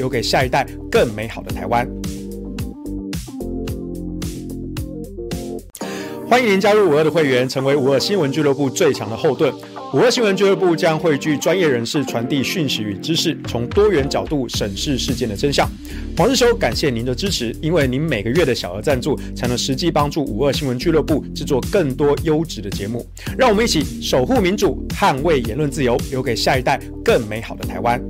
留给下一代更美好的台湾。欢迎您加入五二的会员，成为五二新闻俱乐部最强的后盾。五二新闻俱乐部将汇聚专业人士传递讯息与知识，从多元角度审视事件的真相。黄日修，感谢您的支持，因为您每个月的小额赞助，才能实际帮助五二新闻俱乐部制作更多优质的节目。让我们一起守护民主，捍卫言论自由，留给下一代更美好的台湾。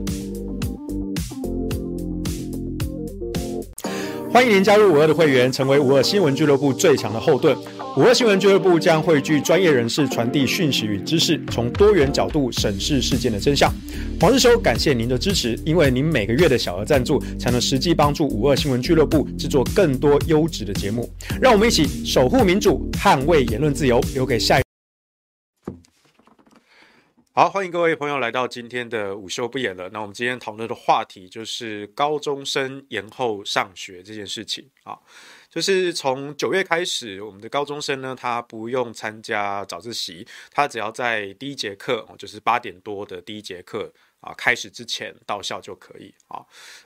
欢迎您加入五二的会员，成为五二新闻俱乐部最强的后盾。五二新闻俱乐部将汇聚专业人士传递讯息与知识，从多元角度审视事件的真相。黄日修，感谢您的支持，因为您每个月的小额赞助，才能实际帮助五二新闻俱乐部制作更多优质的节目。让我们一起守护民主，捍卫言论自由，留给下一。好，欢迎各位朋友来到今天的午休不演了。那我们今天讨论的话题就是高中生延后上学这件事情啊。就是从九月开始，我们的高中生呢，他不用参加早自习，他只要在第一节课，就是八点多的第一节课啊开始之前到校就可以啊。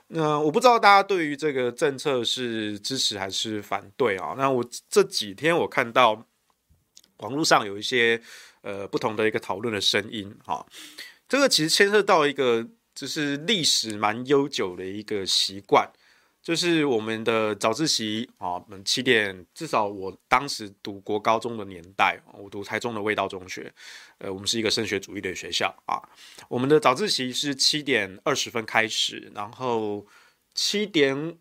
那我不知道大家对于这个政策是支持还是反对啊？那我这几天我看到网络上有一些呃不同的一个讨论的声音啊，这个其实牵涉到一个就是历史蛮悠久的一个习惯。就是我们的早自习啊，我们七点，至少我当时读国高中的年代，我读台中的味道中学，呃，我们是一个升学主义的学校啊。我们的早自习是七点二十分开始，然后七点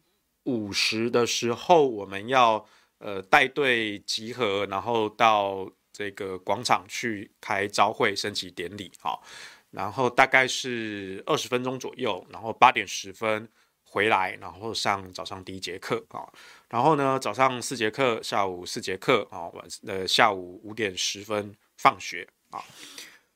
五十的时候，我们要呃带队集合，然后到这个广场去开朝会升旗典礼，啊，然后大概是二十分钟左右，然后八点十分。回来，然后上早上第一节课啊，然后呢，早上四节课，下午四节课啊，晚呃下午五点十分放学啊。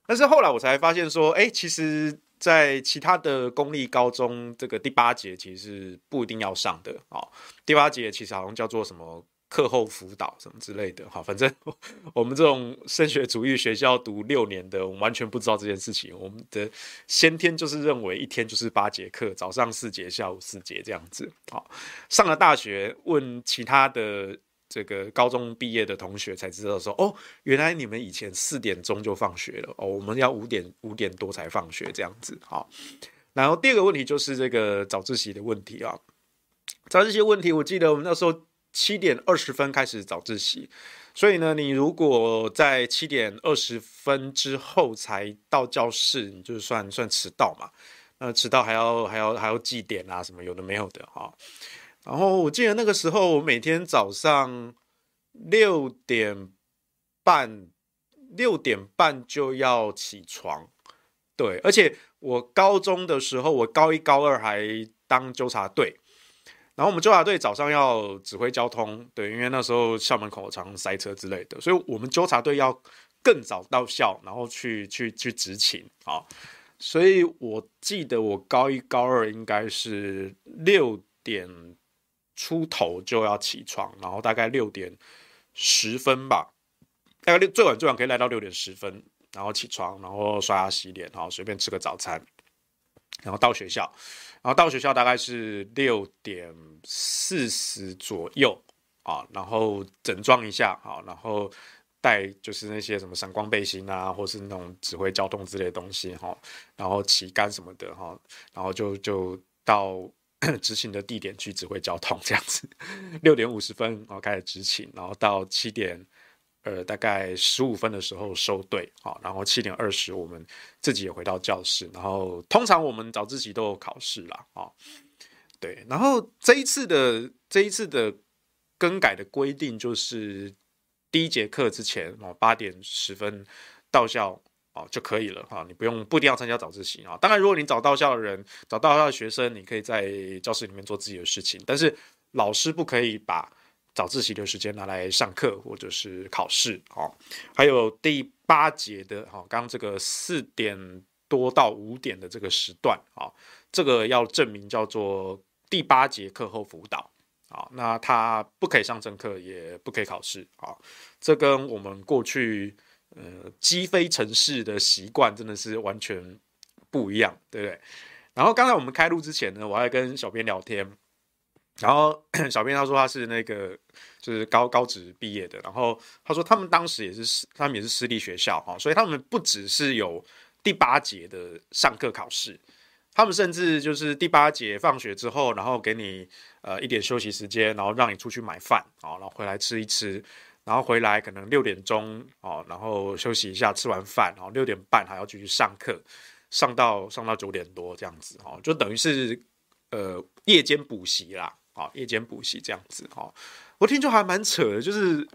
但是后来我才发现说，哎，其实，在其他的公立高中，这个第八节其实是不一定要上的啊。第八节其实好像叫做什么？课后辅导什么之类的，好，反正 我们这种升学主义学校读六年的，我们完全不知道这件事情。我们的先天就是认为一天就是八节课，早上四节，下午四节这样子。好，上了大学，问其他的这个高中毕业的同学才知道说，哦，原来你们以前四点钟就放学了，哦，我们要五点五点多才放学这样子。好，然后第二个问题就是这个早自习的问题啊，早自习问题，我记得我们那时候。七点二十分开始早自习，所以呢，你如果在七点二十分之后才到教室，你就算算迟到嘛。那迟到还要还要还要记点啊，什么有的没有的哈。然后我记得那个时候，我每天早上六点半六点半就要起床，对，而且我高中的时候，我高一高二还当纠察队。然后我们纠察队早上要指挥交通，对，因为那时候校门口常塞车之类的，所以我们纠察队要更早到校，然后去去去执勤啊。所以我记得我高一高二应该是六点出头就要起床，然后大概六点十分吧，大概六最晚最晚可以来到六点十分，然后起床，然后刷牙洗脸，然后随便吃个早餐，然后到学校。然后到学校大概是六点四十左右啊，然后整装一下啊，然后带就是那些什么闪光背心啊，或是那种指挥交通之类的东西哈，然后旗杆什么的哈，然后就就到 执勤的地点去指挥交通这样子。六点五十分然后开始执勤，然后到七点。呃，大概十五分的时候收队，好，然后七点二十我们自己也回到教室，然后通常我们早自习都有考试啦，啊，对，然后这一次的这一次的更改的规定就是第一节课之前哦，八点十分到校哦就可以了哈，你不用不一定要参加早自习啊。当然，如果你早到校的人，早到校的学生，你可以在教室里面做自己的事情，但是老师不可以把。早自习的时间拿来上课或者是考试，哦，还有第八节的，哈，刚刚这个四点多到五点的这个时段，啊，这个要证明叫做第八节课后辅导，啊，那他不可以上正课，也不可以考试，啊，这跟我们过去呃积非城市的习惯真的是完全不一样，对不对？然后刚才我们开录之前呢，我还跟小编聊天，然后 小编他说他是那个就是高高职毕业的，然后他说他们当时也是他们也是私立学校哈，所以他们不只是有第八节的上课考试。他们甚至就是第八节放学之后，然后给你呃一点休息时间，然后让你出去买饭啊，然后回来吃一吃，然后回来可能六点钟哦，然后休息一下，吃完饭，然后六点半还要继续上课，上到上到九点多这样子哦，就等于是呃夜间补习啦，啊夜间补习这样子哈，我听就还蛮扯的，就是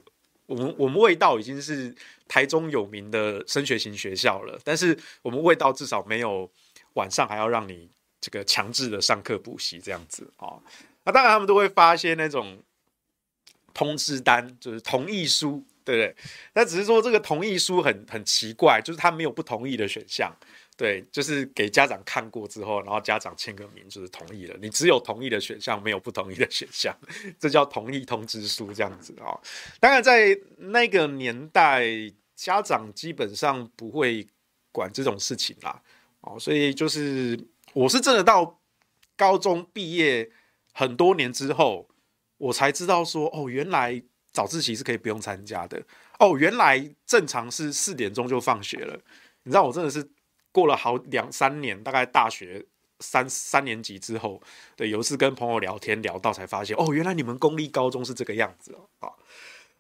我们我们味道已经是台中有名的升学型学校了，但是我们味道至少没有。晚上还要让你这个强制的上课补习这样子啊，那当然他们都会发一些那种通知单，就是同意书，对不对？那只是说这个同意书很很奇怪，就是他没有不同意的选项，对，就是给家长看过之后，然后家长签个名就是同意了，你只有同意的选项，没有不同意的选项，这叫同意通知书这样子啊。当然在那个年代，家长基本上不会管这种事情啦。哦，所以就是我是真的到高中毕业很多年之后，我才知道说，哦，原来早自习是可以不用参加的。哦，原来正常是四点钟就放学了。你知道，我真的是过了好两三年，大概大学三三年级之后，对，有一次跟朋友聊天聊到才发现，哦，原来你们公立高中是这个样子哦。啊，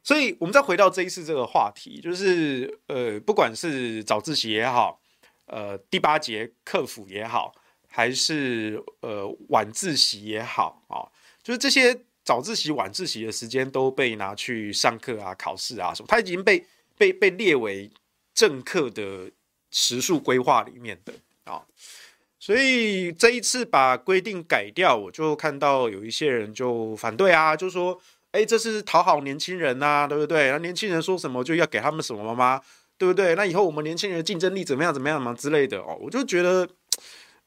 所以我们再回到这一次这个话题，就是呃，不管是早自习也好。呃，第八节课辅也好，还是呃晚自习也好啊，就是这些早自习、晚自习的时间都被拿去上课啊、考试啊什么，它已经被被被列为正课的时数规划里面的啊。所以这一次把规定改掉，我就看到有一些人就反对啊，就说：“哎，这是讨好年轻人呐，对不对？那年轻人说什么就要给他们什么吗？”对不对？那以后我们年轻人的竞争力怎么样？怎么样嘛之类的哦，我就觉得，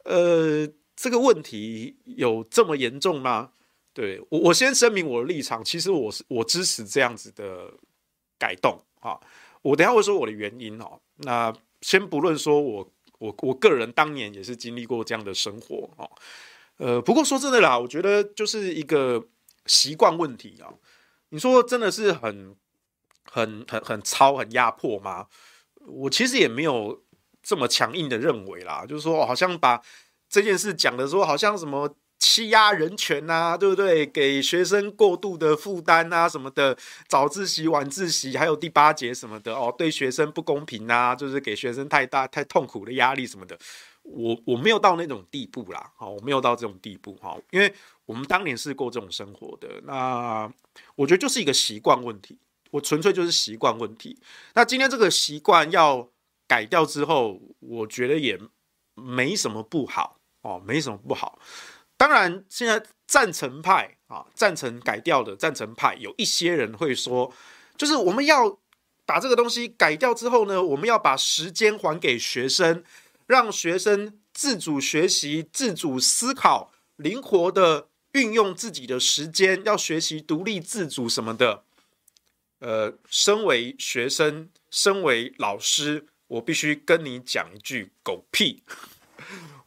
呃，这个问题有这么严重吗？对，我，我先声明我的立场，其实我是我支持这样子的改动啊。我等一下会说我的原因哦。那先不论说我我我个人当年也是经历过这样的生活哦。呃，不过说真的啦，我觉得就是一个习惯问题啊。你说真的是很。很很很操很压迫吗？我其实也没有这么强硬的认为啦，就是说，好像把这件事讲的说，好像什么欺压人权啊，对不对？给学生过度的负担啊，什么的，早自习、晚自习，还有第八节什么的哦，对学生不公平啊，就是给学生太大太痛苦的压力什么的。我我没有到那种地步啦，好，我没有到这种地步哈，因为我们当年是过这种生活的，那我觉得就是一个习惯问题。我纯粹就是习惯问题。那今天这个习惯要改掉之后，我觉得也没什么不好哦，没什么不好。当然，现在赞成派啊，赞成改掉的赞成派，有一些人会说，就是我们要把这个东西改掉之后呢，我们要把时间还给学生，让学生自主学习、自主思考、灵活的运用自己的时间，要学习独立自主什么的。呃，身为学生，身为老师，我必须跟你讲一句狗屁，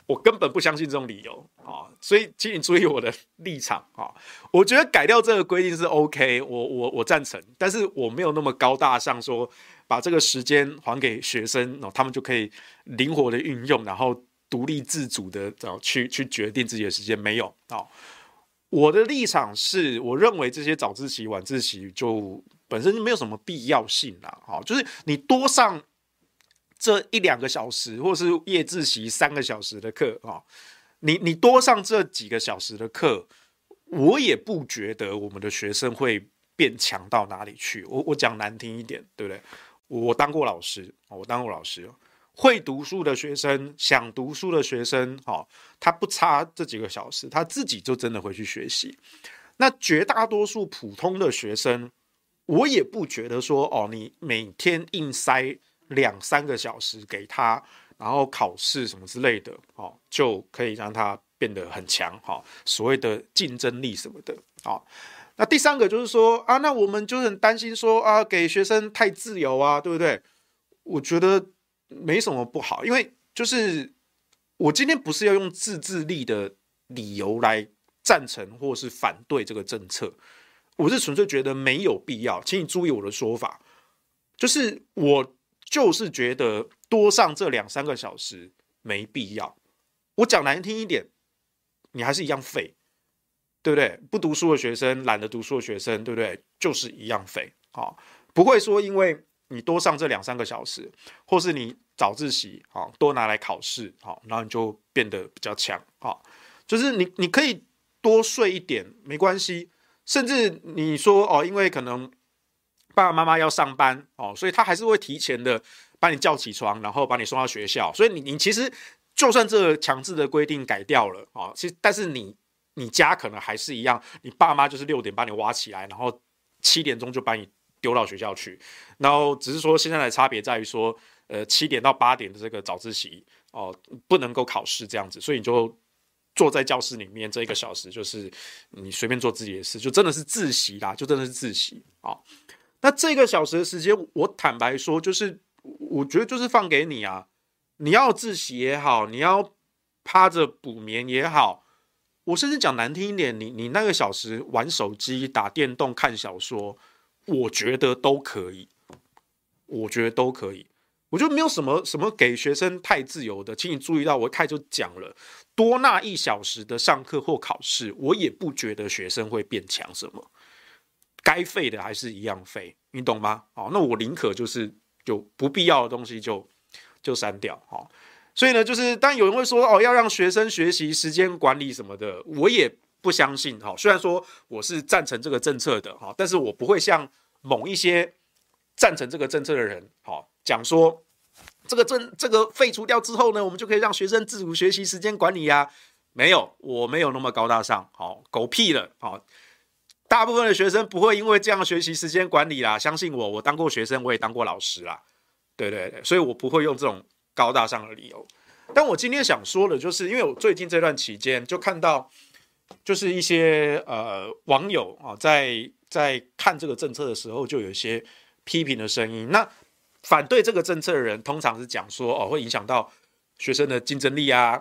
我根本不相信这种理由啊！所以，请你注意我的立场啊！我觉得改掉这个规定是 OK，我我我赞成，但是我没有那么高大上，说把这个时间还给学生，哦他们就可以灵活的运用，然后独立自主的找去去决定自己的时间，没有啊！我的立场是，我认为这些早自习、晚自习就。本身就没有什么必要性啦，哈，就是你多上这一两个小时，或是夜自习三个小时的课，哈，你你多上这几个小时的课，我也不觉得我们的学生会变强到哪里去。我我讲难听一点，对不对？我当过老师，我当过老师，会读书的学生，想读书的学生，哈，他不差这几个小时，他自己就真的会去学习。那绝大多数普通的学生。我也不觉得说哦，你每天硬塞两三个小时给他，然后考试什么之类的，哦，就可以让他变得很强，哈，所谓的竞争力什么的，啊，那第三个就是说啊，那我们就很担心说啊，给学生太自由啊，对不对？我觉得没什么不好，因为就是我今天不是要用自制力的理由来赞成或是反对这个政策，我是纯粹觉得没有必要。请你注意我的说法，就是我就是觉得多上这两三个小时没必要。我讲难听一点，你还是一样废，对不对？不读书的学生，懒得读书的学生，对不对？就是一样废啊，不会说因为你多上这两三个小时，或是你早自习啊多拿来考试，好，然后你就变得比较强啊。就是你你可以多睡一点没关系，甚至你说哦，因为可能爸爸妈妈要上班哦，所以他还是会提前的把你叫起床，然后把你送到学校。所以你你其实就算这个强制的规定改掉了啊，其实但是你你家可能还是一样，你爸妈就是六点把你挖起来，然后七点钟就把你丢到学校去，然后只是说现在的差别在于说，呃，七点到八点的这个早自习哦，不能够考试这样子，所以你就。坐在教室里面这一个小时，就是你随便做自己的事，就真的是自习啦，就真的是自习啊。那这个小时的时间，我坦白说，就是我觉得就是放给你啊。你要自习也好，你要趴着补眠也好，我甚至讲难听一点，你你那个小时玩手机、打电动、看小说，我觉得都可以，我觉得都可以。我觉得没有什么什么给学生太自由的，请你注意到，我一开始就讲了，多那一小时的上课或考试，我也不觉得学生会变强什么，该废的还是一样废，你懂吗？哦，那我宁可就是就不必要的东西就就删掉，哦，所以呢，就是当有人会说哦，要让学生学习时间管理什么的，我也不相信，哈，虽然说我是赞成这个政策的，哈，但是我不会像某一些。赞成这个政策的人，好讲说，这个政这个废除掉之后呢，我们就可以让学生自主学习时间管理呀？没有，我没有那么高大上，好狗屁了，好，大部分的学生不会因为这样学习时间管理啦，相信我，我当过学生，我也当过老师啦，对对对，所以我不会用这种高大上的理由。但我今天想说的，就是因为我最近这段期间就看到，就是一些呃网友啊，在在看这个政策的时候，就有一些。批评的声音，那反对这个政策的人，通常是讲说哦，会影响到学生的竞争力啊，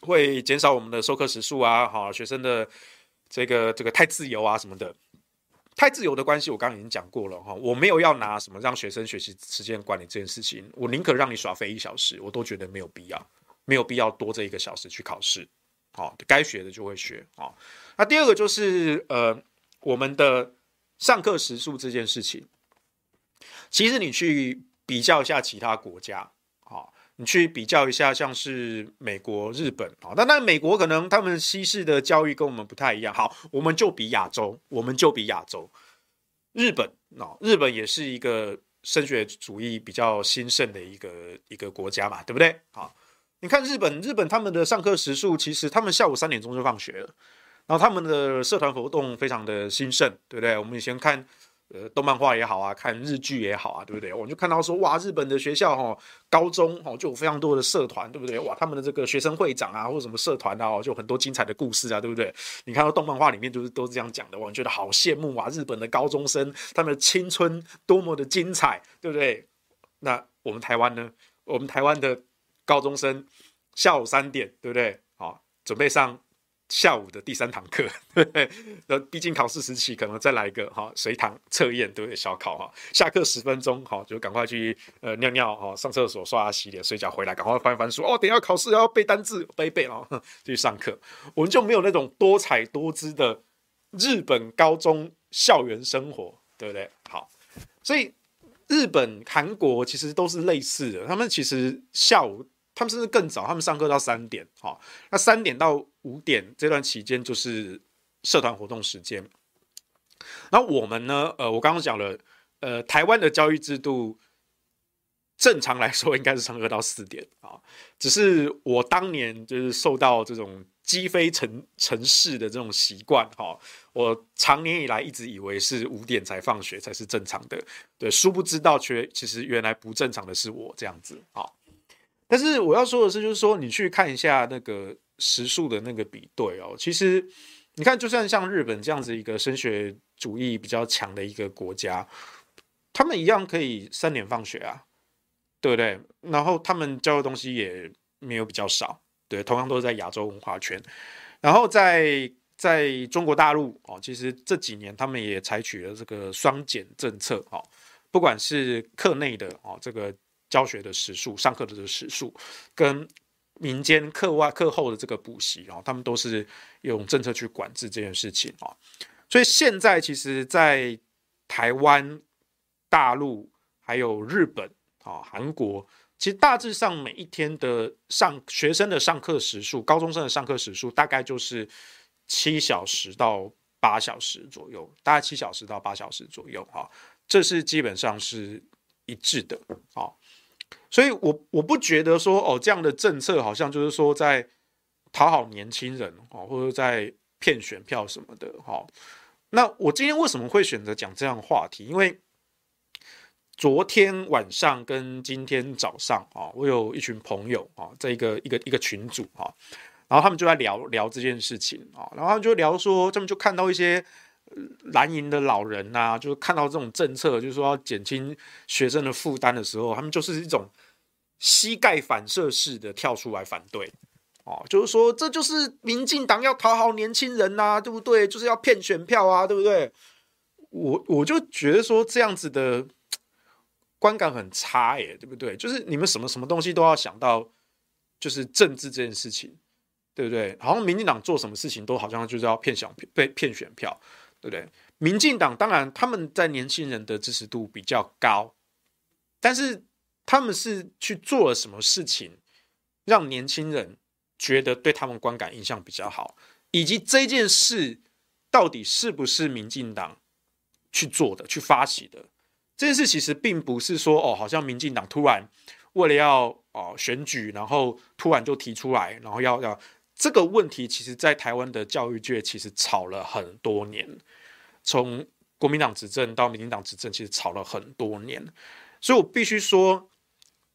会减少我们的授课时数啊，好，学生的这个这个太自由啊什么的，太自由的关系，我刚刚已经讲过了哈，我没有要拿什么让学生学习时间管理这件事情，我宁可让你耍废一小时，我都觉得没有必要，没有必要多这一个小时去考试，好，该学的就会学啊。那第二个就是呃，我们的上课时数这件事情。其实你去比较一下其他国家，你去比较一下，像是美国、日本，好，但那美国可能他们西式的教育跟我们不太一样，好，我们就比亚洲，我们就比亚洲，日本，哦，日本也是一个升学主义比较兴盛的一个一个国家嘛，对不对？好，你看日本，日本他们的上课时数，其实他们下午三点钟就放学了，然后他们的社团活动非常的兴盛，对不对？我们以前看。呃，动漫画也好啊，看日剧也好啊，对不对？我们就看到说，哇，日本的学校哈，高中哈就有非常多的社团，对不对？哇，他们的这个学生会长啊，或者什么社团啊，就很多精彩的故事啊，对不对？你看到动漫画里面就是都是这样讲的，我觉得好羡慕啊，日本的高中生他们的青春多么的精彩，对不对？那我们台湾呢？我们台湾的高中生下午三点，对不对？好，准备上。下午的第三堂课，对不对？那毕竟考试时期，可能再来一个哈随堂测验，对不对？小考哈，下课十分钟哈，就赶快去呃尿尿哈，上厕所、刷牙、洗脸、睡觉，回来赶快翻翻书哦。等下考试要背单字，背背哦，就 去上课。我们就没有那种多彩多姿的日本高中校园生活，对不对？好，所以日本、韩国其实都是类似的，他们其实下午。他们甚至更早，他们上课到三点，好，那三点到五点这段期间就是社团活动时间。那我们呢？呃，我刚刚讲了，呃，台湾的教育制度正常来说应该是上课到四点啊，只是我当年就是受到这种鸡飞城城市的这种习惯，哈，我长年以来一直以为是五点才放学才是正常的，对，殊不知道却其实原来不正常的是我这样子，啊。但是我要说的是，就是说你去看一下那个时数的那个比对哦，其实你看，就算像日本这样子一个升学主义比较强的一个国家，他们一样可以三点放学啊，对不对？然后他们教的东西也没有比较少对，同样都是在亚洲文化圈。然后在在中国大陆哦，其实这几年他们也采取了这个双减政策哦，不管是课内的哦这个教学的时数、上课的这个时数，跟民间课外课后的这个补习，然后他们都是用政策去管制这件事情啊。所以现在其实，在台湾、大陆还有日本啊、韩国，其实大致上每一天的上学生的上课时数，高中生的上课时数大概就是七小时到八小时左右，大概七小时到八小时左右哈，这是基本上是一致的啊。所以我我不觉得说哦，这样的政策好像就是说在讨好年轻人哦，或者在骗选票什么的哈。那我今天为什么会选择讲这样的话题？因为昨天晚上跟今天早上啊，我有一群朋友啊，在一个一个一个群组啊，然后他们就在聊聊这件事情啊，然后他们就聊说，他们就看到一些蓝营的老人呐，就是看到这种政策，就是说要减轻学生的负担的时候，他们就是一种膝盖反射式的跳出来反对。哦，就是说，这就是民进党要讨好年轻人呐、对不对？就是要骗选票啊，对不对？我我就觉得说这样子的观感很差耶，对不对？就是你们什么什么东西都要想到，就是政治这件事情，对不对？好像民进党做什么事情都好像就是要骗选，被骗选票，对不对？民进党当然他们在年轻人的支持度比较高，但是他们是去做了什么事情让年轻人觉得对他们观感印象比较好，以及这件事到底是不是民进党去做的、去发起的？这件事其实并不是说哦，好像民进党突然为了要哦选举，然后突然就提出来，然后要要这个问题，其实在台湾的教育界其实吵了很多年，从国民党执政到民进党执政，其实吵了很多年。所以我必须说，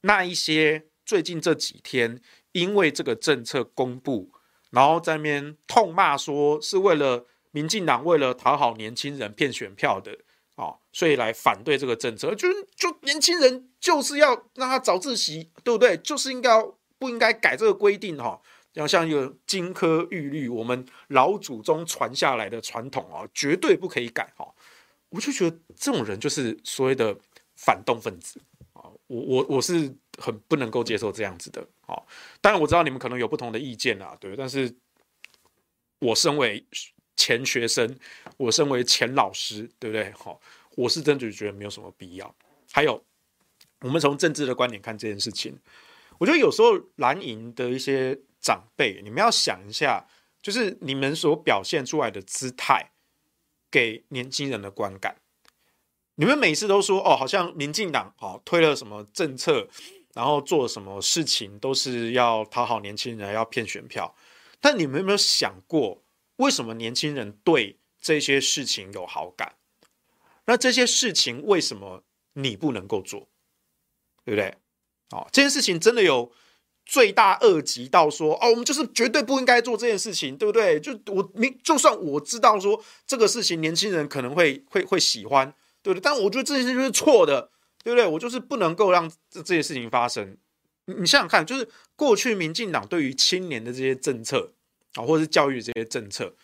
那一些最近这几天。因为这个政策公布，然后在那边痛骂说是为了民进党为了讨好年轻人骗选票的哦，所以来反对这个政策。就就年轻人就是要让他早自习，对不对？就是应该不应该改这个规定哈？要像一个金科玉律，我们老祖宗传下来的传统啊，绝对不可以改哈。我就觉得这种人就是所谓的反动分子啊，我我我是。很不能够接受这样子的，啊，当然我知道你们可能有不同的意见啊，对，但是我身为前学生，我身为前老师，对不对？好，我是真的觉得没有什么必要。还有，我们从政治的观点看这件事情，我觉得有时候蓝营的一些长辈，你们要想一下，就是你们所表现出来的姿态，给年轻人的观感。你们每次都说哦，好像民进党哦推了什么政策。然后做什么事情都是要讨好年轻人，要骗选票。但你们有没有想过，为什么年轻人对这些事情有好感？那这些事情为什么你不能够做？对不对？哦，这件事情真的有罪大恶极到说哦，我们就是绝对不应该做这件事情，对不对？就我明，就算我知道说这个事情年轻人可能会会会喜欢，对不对？但我觉得这件事就是错的。对不对？我就是不能够让这这些事情发生。你想想看，就是过去民进党对于青年的这些政策啊，或者是教育这些政策，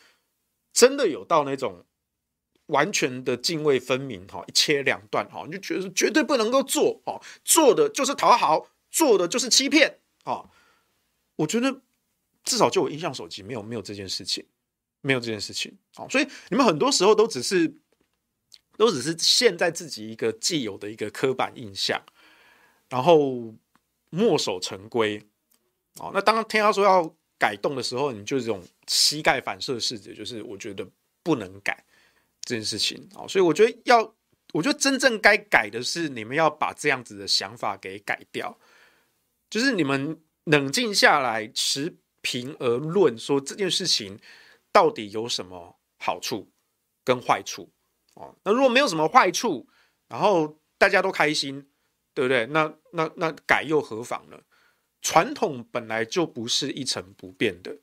真的有到那种完全的泾渭分明哈，一切两断哈，你就觉得绝对不能够做哦，做的就是讨好，做的就是欺骗啊。我觉得至少就我印象手机没有没有这件事情，没有这件事情啊。所以你们很多时候都只是。都只是陷在自己一个既有的一个刻板印象，然后墨守成规。哦，那当听他说要改动的时候，你就这种膝盖反射式的，就是我觉得不能改这件事情。哦，所以我觉得要，我觉得真正该改的是你们要把这样子的想法给改掉，就是你们冷静下来，持平而论，说这件事情到底有什么好处跟坏处。哦，那如果没有什么坏处，然后大家都开心，对不对？那那那改又何妨呢？传统本来就不是一成不变的，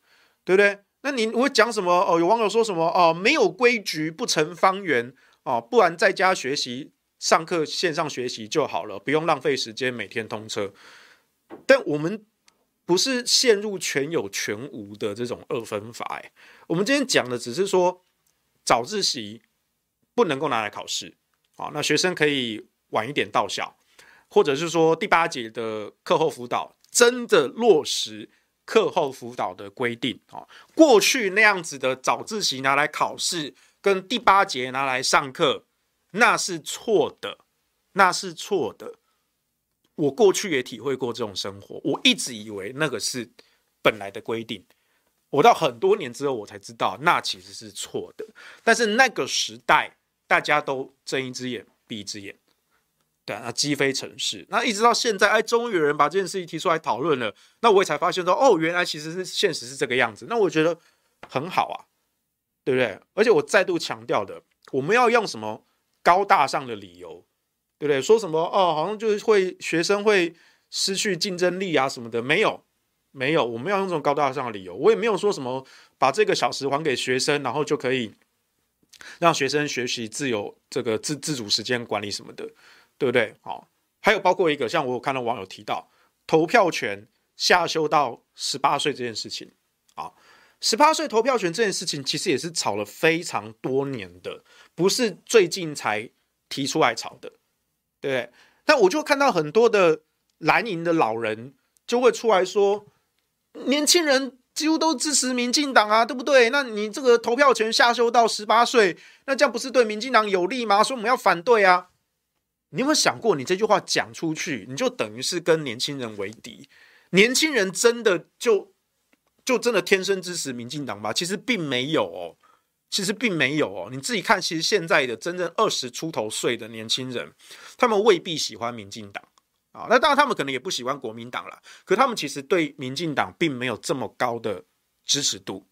对不对？那你会讲什么？哦，有网友说什么？哦，没有规矩不成方圆，哦，不然在家学习，上课线上学习就好了，不用浪费时间每天通车。但我们不是陷入全有全无的这种二分法。哎，我们今天讲的只是说早自习不能够拿来考试，啊，那学生可以晚一点到校，或者是说第八节的课后辅导真的落实课后辅导的规定啊。过去那样子的早自习拿来考试，跟第八节拿来上课，那是错的，那是错的。我过去也体会过这种生活，我一直以为那个是本来的规定，我到很多年之后我才知道那其实是错的。但是那个时代大家都睁一只眼闭一只眼，对啊，那鸡飞城市。那一直到现在，哎，终于有人把这件事情提出来讨论了，那我也才发现说，哦，原来其实是现实是这个样子。那我觉得很好啊，对不对？而且我再度强调的，我们要用什么高大上的理由？对不对？说什么哦，好像就是会学生会失去竞争力啊什么的，没有，没有，我没有用这种高大上的理由。我也没有说什么把这个小时还给学生，然后就可以让学生学习自由这个自自主时间管理什么的，对不对？好，还有包括一个像我有看到网友提到投票权下修到十八岁这件事情啊，十八岁投票权这件事情其实也是吵了非常多年的，不是最近才提出来吵的。对，但我就看到很多的蓝营的老人就会出来说，年轻人几乎都支持民进党啊，对不对？那你这个投票权下修到十八岁，那这样不是对民进党有利吗？所以我们要反对啊！你有没有想过，你这句话讲出去，你就等于是跟年轻人为敌？年轻人真的就就真的天生支持民进党吗？其实并没有哦。其实并没有哦，你自己看，其实现在的真正二十出头岁的年轻人，他们未必喜欢民进党啊。那当然，他们可能也不喜欢国民党了。可他们其实对民进党并没有这么高的支持度。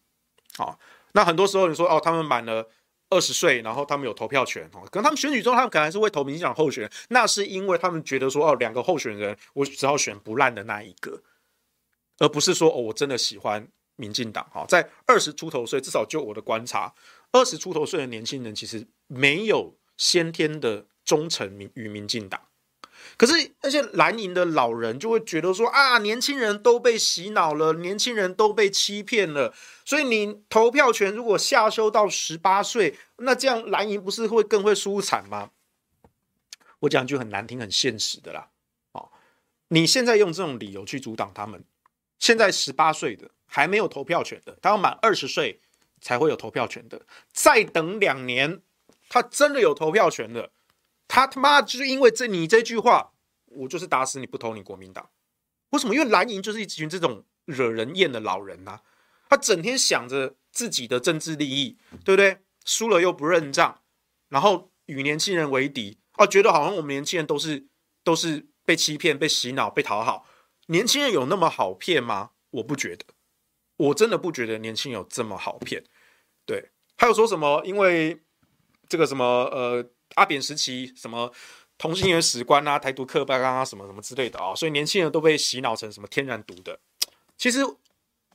啊，那很多时候你说哦，他们满了二十岁，然后他们有投票权哦。可能他们选举中，他们可能还是会投民进党候选人。那是因为他们觉得说哦，两个候选人，我只要选不烂的那一个，而不是说哦，我真的喜欢。民进党哈，在二十出头岁，至少就我的观察，二十出头岁的年轻人其实没有先天的忠诚民与民进党。可是那些蓝营的老人就会觉得说啊，年轻人都被洗脑了，年轻人都被欺骗了，所以你投票权如果下修到十八岁，那这样蓝营不是会更会输惨吗？我讲句很难听、很现实的啦，哦，你现在用这种理由去阻挡他们，现在十八岁的。还没有投票权的，他要满二十岁才会有投票权的。再等两年，他真的有投票权的。他他妈就是因为这你这句话，我就是打死你不投你国民党。为什么？因为蓝营就是一群这种惹人厌的老人呐、他整天想着自己的政治利益，对不对？输了又不认账，然后与年轻人为敌啊，觉得好像我们年轻人都是都是被欺骗、被洗脑、被讨好。年轻人有那么好骗吗？我不觉得。我真的不觉得年轻人有这么好骗，对，还有说什么？因为这个什么呃阿扁时期什么同性恋史观啊、台独课纲啊什么什么之类的啊、所以年轻人都被洗脑成什么天然独的。其实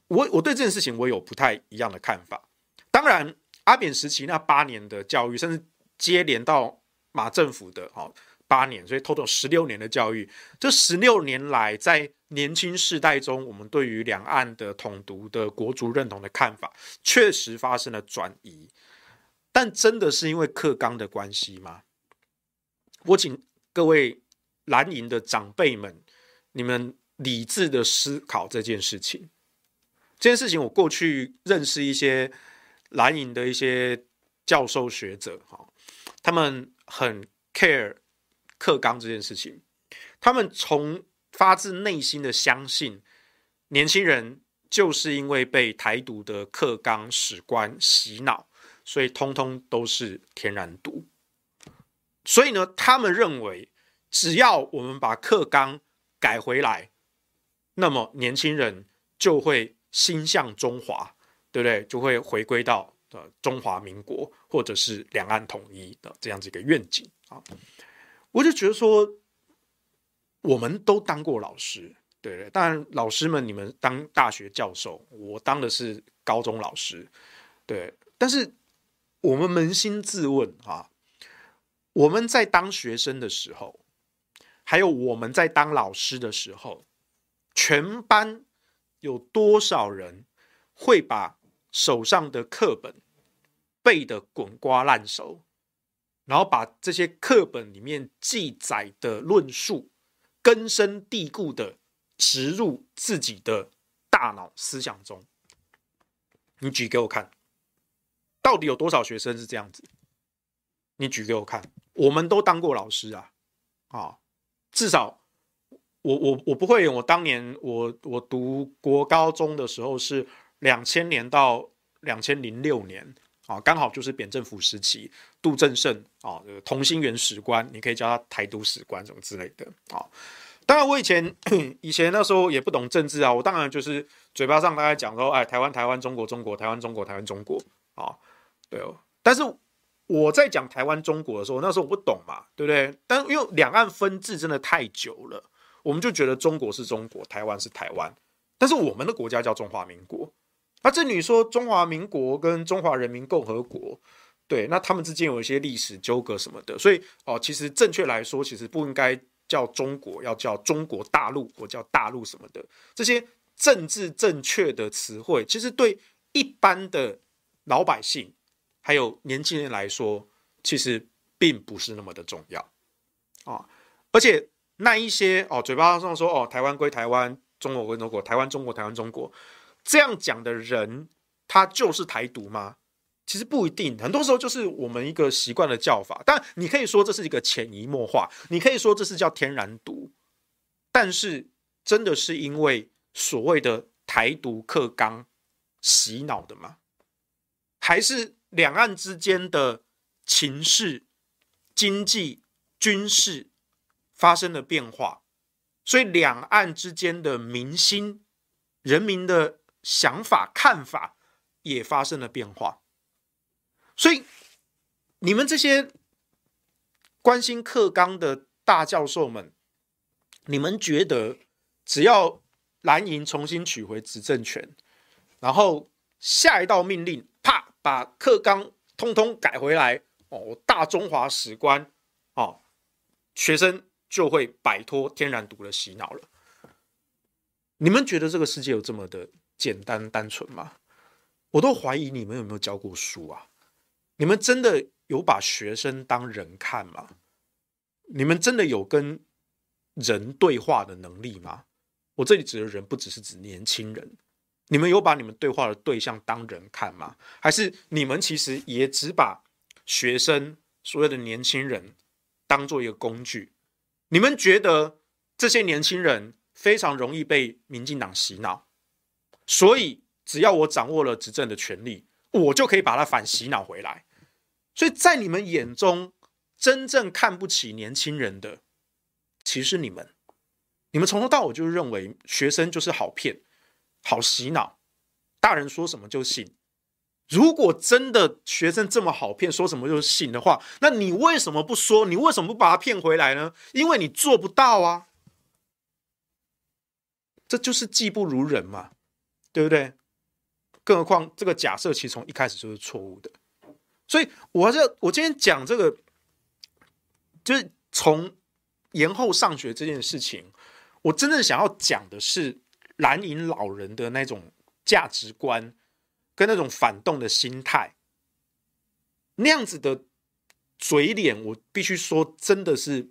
我我对这件事情我有不太一样的看法。当然，阿扁时期那八年的教育，甚至接连到马政府的哦八年，所以 total 十六年的教育，这十六年来在。年轻世代中，我们对于两岸的统独的国族认同的看法，确实发生了转移。但真的是因为课纲的关系吗？我请各位蓝营的长辈们，你们理智的思考这件事情。这件事情，我过去认识一些蓝营的一些教授学者，哈，他们很 care 课纲这件事情，他们从。发自内心的相信，年轻人就是因为被台独的课纲史观洗脑，所以通通都是天然独。所以呢，他们认为，只要我们把课纲改回来，那么年轻人就会心向中华，对不对？就会回归到呃中华民国或者是两岸统一的这样子一个愿景啊。我就觉得说。我们都当过老师，对对，当然老师们，你们当大学教授，我当的是高中老师，对。但是我们扪心自问啊，我们在当学生的时候，还有我们在当老师的时候，全班有多少人会把手上的课本背得滚瓜烂熟，然后把这些课本里面记载的论述根深蒂固的植入自己的大脑思想中？你举给我看，到底有多少学生是这样子？你举给我看，我们都当过老师啊，啊，至少我我我不会，我当年我我读国高中的时候是两千年到两千零六年啊，刚好就是扁政府时期，杜正胜啊，这个同心圆史观，你可以叫他台独史观什么之类的啊。当然，我以前 以前那时候也不懂政治啊，我当然就是嘴巴上大概讲说，哎，台湾台湾，中国中国，台湾中国台湾中国啊，对哦。但是我在讲台湾中国的时候，那时候我不懂嘛，对不对？但因为两岸分治真的太久了，我们就觉得中国是中国，台湾是台湾，但是我们的国家叫中华民国。那这你说中华民国跟中华人民共和国，对，那他们之间有一些历史纠葛什么的，所以哦，其实正确来说，其实不应该。叫中国要叫中国大陆，或叫大陆什么的，这些政治正确的词汇，其实对一般的老百姓还有年轻人来说，其实并不是那么的重要啊。而且那一些哦，嘴巴上说哦，台湾归台湾，中国归中国，台湾中国，台湾中国，这样讲的人，他就是台独吗？其实不一定，很多时候就是我们一个习惯的叫法。但你可以说这是一个潜移默化，你可以说这是叫天然毒。但是真的是因为所谓的台独克刚洗脑的吗？还是两岸之间的情势、经济、军事发生了变化，所以两岸之间的民心、人民的想法、看法也发生了变化？所以，你们这些关心课纲的大教授们，你们觉得只要蓝营重新取回执政权，然后下一道命令，啪，把课纲通通改回来，哦，大中华史观，哦，学生就会摆脱天然毒的洗脑了。你们觉得这个世界有这么的简单单纯吗？我都怀疑你们有没有教过书啊？你们真的有把学生当人看吗？你们真的有跟人对话的能力吗？我这里指的人不只是指年轻人，你们有把你们对话的对象当人看吗？还是你们其实也只把学生所有的年轻人当做一个工具？你们觉得这些年轻人非常容易被民进党洗脑，所以只要我掌握了执政的权利，我就可以把他反洗脑回来。所以在你们眼中，真正看不起年轻人的，其实你们。你们从头到尾就认为学生就是好骗、好洗脑，大人说什么就信。如果真的学生这么好骗，说什么就信的话，那你为什么不说？你为什么不把他骗回来呢？因为你做不到啊。这就是技不如人嘛，对不对？更何况这个假设其实从一开始就是错误的。所以，我这我今天讲这个，就是从延后上学这件事情，我真正想要讲的是蓝营老人的那种价值观跟那种反动的心态，那样子的嘴脸，我必须说真的是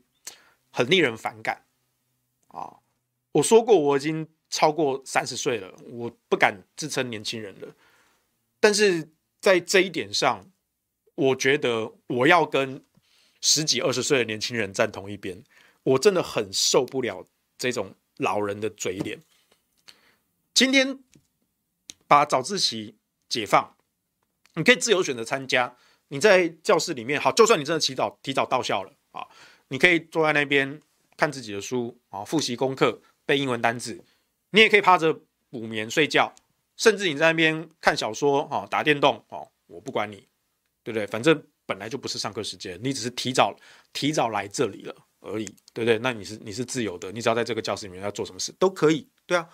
很令人反感啊！我说过，我已经超过三十岁了，我不敢自称年轻人了，但是在这一点上。我觉得我要跟十几二十岁的年轻人站同一边，我真的很受不了这种老人的嘴脸。今天把早自习解放，你可以自由选择参加。你在教室里面，好，就算你真的提早提早到校了啊，你可以坐在那边看自己的书啊，复习功课、背英文单词。你也可以趴着补眠睡觉，甚至你在那边看小说啊、打电动哦，我不管你。对不对？反正本来就不是上课时间，你只是提早提早来这里了而已，对不对？那你是你是自由的，你只要在这个教室里面要做什么事都可以，对啊。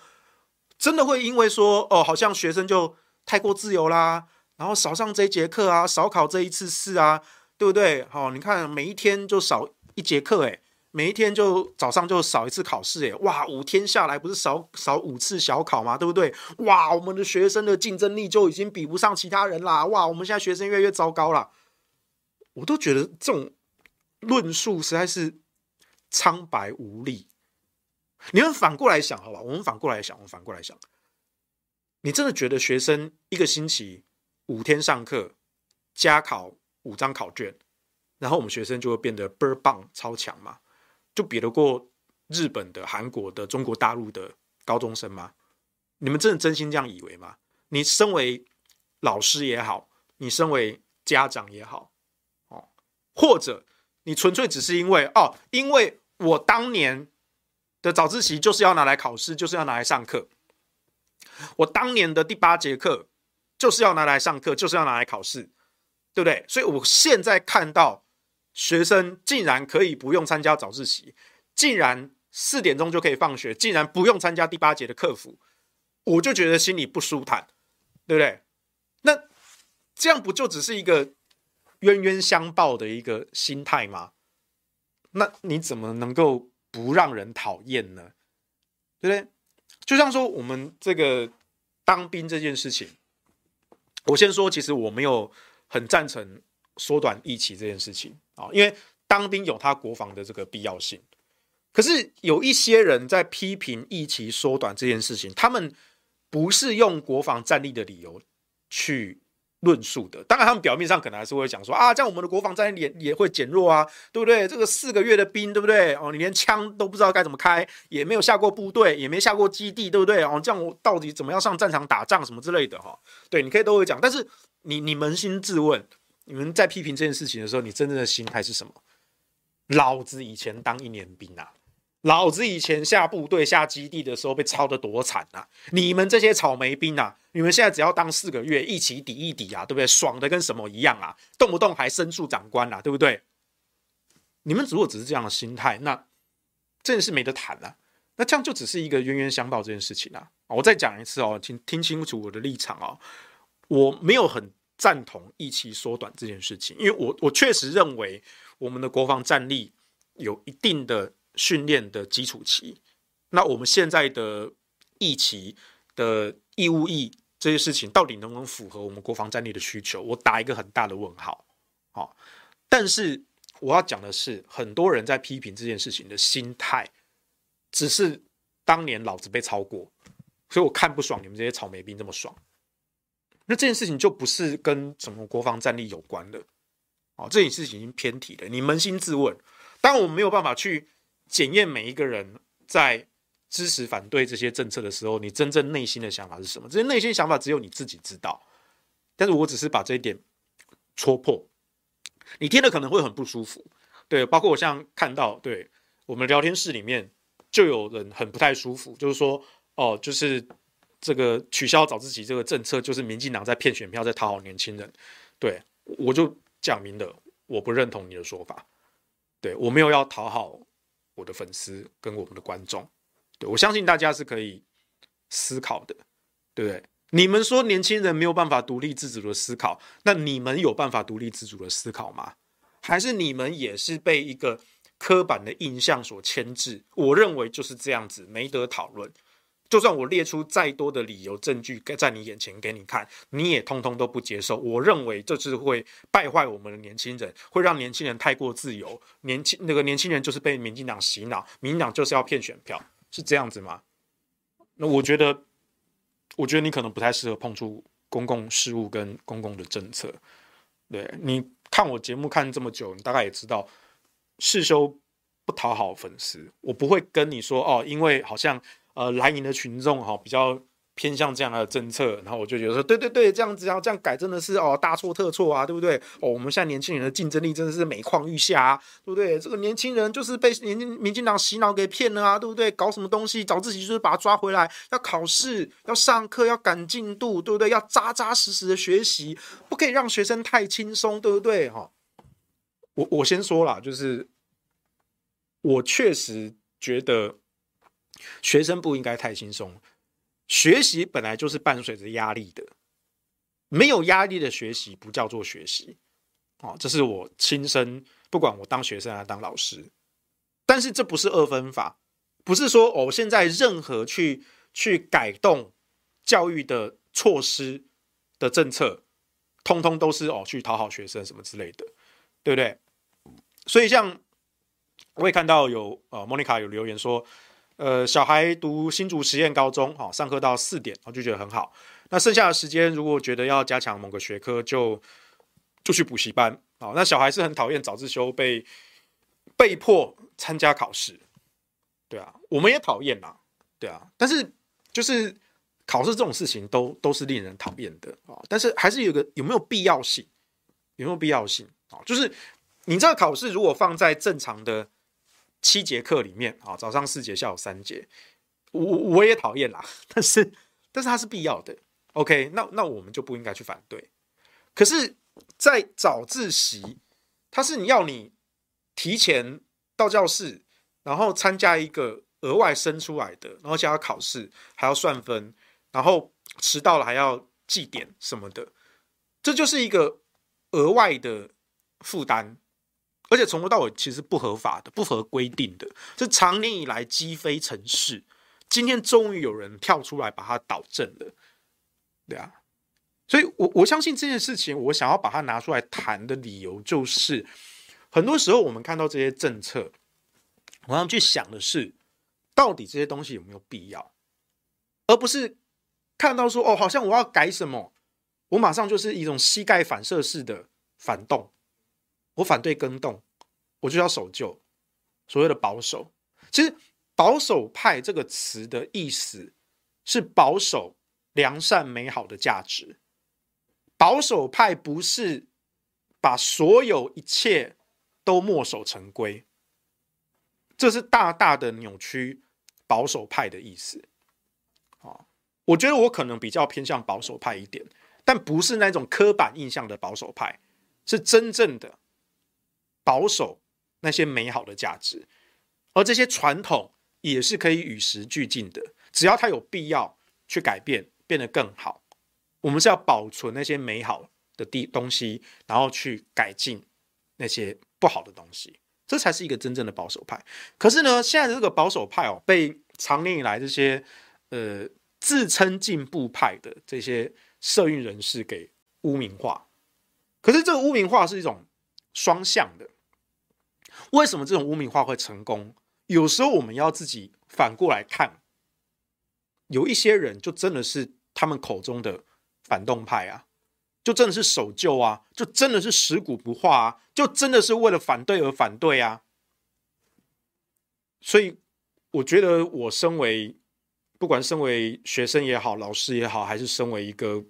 真的会因为说哦，好像学生就太过自由啦，然后少上这一节课啊，少考这一次试啊，对不对？好，你看每一天就少一节课，诶，每一天就早上就少一次考试，诶，哇，五天下来不是少少五次小考吗？对不对？哇，我们的学生的竞争力就已经比不上其他人啦！哇，我们现在学生越来越糟糕了，我都觉得这种论述实在是苍白无力。你们反过来想，好吧？我们反过来想，我们反过来想，你真的觉得学生一个星期五天上课，加考五张考卷，然后我们学生就会变得倍儿棒、超强吗？就比得过日本的、韩国的、中国大陆的高中生吗？你们真的真心这样以为吗？你身为老师也好，你身为家长也好，哦，或者你纯粹只是因为哦，因为我当年的早自习就是要拿来考试，就是要拿来上课。我当年的第八节课就是要拿来上课，就是要拿来考试，对不对？所以我现在看到。学生竟然可以不用参加早自习，竟然四点钟就可以放学，竟然不用参加第八节的课辅，我就觉得心里不舒坦，对不对？那这样不就只是一个冤冤相报的一个心态吗？那你怎么能够不让人讨厌呢？对不对？就像说我们这个当兵这件事情，我先说，其实我没有很赞成。缩短役期这件事情啊，因为当兵有他国防的这个必要性。可是有一些人在批评疫情缩短这件事情，他们不是用国防战力的理由去论述的。当然，他们表面上可能还是会讲说啊，这样我们的国防战力也也会减弱啊，对不对？这个四个月的兵，对不对？哦，你连枪都不知道该怎么开，也没有下过部队，也没下过基地，对不对？哦，这样我到底怎么样上战场打仗什么之类的哈？对，你可以都会讲，但是你你扪心自问。你们在批评这件事情的时候，你真正的心态是什么？老子以前当一年兵啊，老子以前下部队下基地的时候被操得多惨啊！你们这些草莓兵啊，你们现在只要当四个月，一起抵一抵啊，对不对？爽的跟什么一样啊？动不动还申诉长官啊，对不对？你们如果只是这样的心态，那这件事没得谈了。那这样就只是一个冤冤相报这件事情啊！我再讲一次哦，请听清楚我的立场哦，我没有很。赞同役期缩短这件事情，因为我我确实认为我们的国防战力有一定的训练的基础期。那我们现在的役期的义务役这些事情，到底能不能符合我们国防战力的需求？我打一个很大的问号。好，但是我要讲的是，很多人在批评这件事情的心态，只是当年老子被超过，所以我看不爽你们这些草莓兵这么爽。那这件事情就不是跟什么国防战力有关的，哦，这件事情已经偏题了。你扪心自问，当我没有办法去检验每一个人在支持反对这些政策的时候，你真正内心的想法是什么？这些内心想法只有你自己知道。但是我只是把这一点戳破，你听了可能会很不舒服。对，包括我像看到，对我们聊天室里面就有人很不太舒服，就是说，哦，就是。这个取消早自习这个政策，就是民进党在骗选票，在讨好年轻人。对，我就讲明了，我不认同你的说法。对，我没有要讨好我的粉丝跟我们的观众。对，我相信大家是可以思考的，对不对？你们说年轻人没有办法独立自主的思考，那你们有办法独立自主的思考吗？还是你们也是被一个刻板的印象所牵制？我认为就是这样子，没得讨论。就算我列出再多的理由证据在你眼前给你看，你也通通都不接受。我认为这是会败坏我们的年轻人，会让年轻人太过自由。年轻那个年轻人就是被民进党洗脑，民进党就是要骗选票，是这样子吗？那我觉得，我觉得你可能不太适合碰触公共事务跟公共的政策。对，你看我节目看这么久，你大概也知道，世修不讨好粉丝，我不会跟你说哦，因为好像。呃，蓝营的群众哈比较偏向这样的政策，然后我就觉得说，对对对，这样子要这样改真的是哦大错特错啊，对不对？哦，我们现在年轻人的竞争力真的是每况愈下啊，对不对？这个年轻人就是被年民进党洗脑给骗了啊，对不对？搞什么东西，早自习就是把他抓回来，要考试，要上课，要赶进度，对不对？要扎扎实实的学习，不可以让学生太轻松，对不对？哈，我我先说啦，就是我确实觉得。学生不应该太轻松，学习本来就是伴随着压力的，没有压力的学习不叫做学习，哦，这是我亲身，不管我当学生还是当老师，但是这不是二分法，不是说哦，现在任何去去改动教育的措施的政策，通通都是哦去讨好学生什么之类的，对不对？所以像我也看到有呃莫妮卡有留言说，呃，小孩读新竹实验高中，好，上课到四点，我就觉得很好。那剩下的时间，如果觉得要加强某个学科，就就去补习班。好，那小孩是很讨厌早自修被被迫参加考试，对啊，我们也讨厌啦，对啊。但是就是考试这种事情都都是令人讨厌的啊。但是还是有个有没有必要性？有没有必要性啊？就是你这个考试如果放在正常的七节课里面啊，早上四节，下午三节，我我也讨厌啦。但是但是它是必要的。OK，那那我们就不应该去反对。可是，在早自习，它是你要你提前到教室，然后参加一个额外生出来的，然后加考试还要算分，然后迟到了还要记点什么的，这就是一个额外的负担，而且从头到尾其实不合法的、不合规定的，是长年以来积非成是。今天终于有人跳出来把它导正了。对啊，所以我我相信这件事情，我想要把它拿出来谈的理由，就是很多时候我们看到这些政策，我要去想的是，到底这些东西有没有必要，而不是看到说哦，好像我要改什么，我马上就是一种膝盖反射式的反动，我反对更动，我就要守旧，所谓的保守，其实保守派这个词的意思是保守。良善美好的价值，保守派不是把所有一切都墨守成规，这是大大的扭曲保守派的意思。啊，我觉得我可能比较偏向保守派一点，但不是那种刻板印象的保守派，是真正的保守那些美好的价值，而这些传统也是可以与时俱进的，只要它有必要去改变。变得更好，我们是要保存那些美好的地东西，然后去改进那些不好的东西，这才是一个真正的保守派。可是呢，现在的这个保守派哦，被长年以来这些呃自称进步派的这些社运人士给污名化。可是这个污名化是一种双向的，为什么这种污名化会成功？有时候我们要自己反过来看，有一些人就真的是。他们口中的反动派啊，就真的是守旧啊，就真的是食古不化啊，就真的是为了反对而反对啊。所以，我觉得我身为不管身为学生也好，老师也好，还是身为一个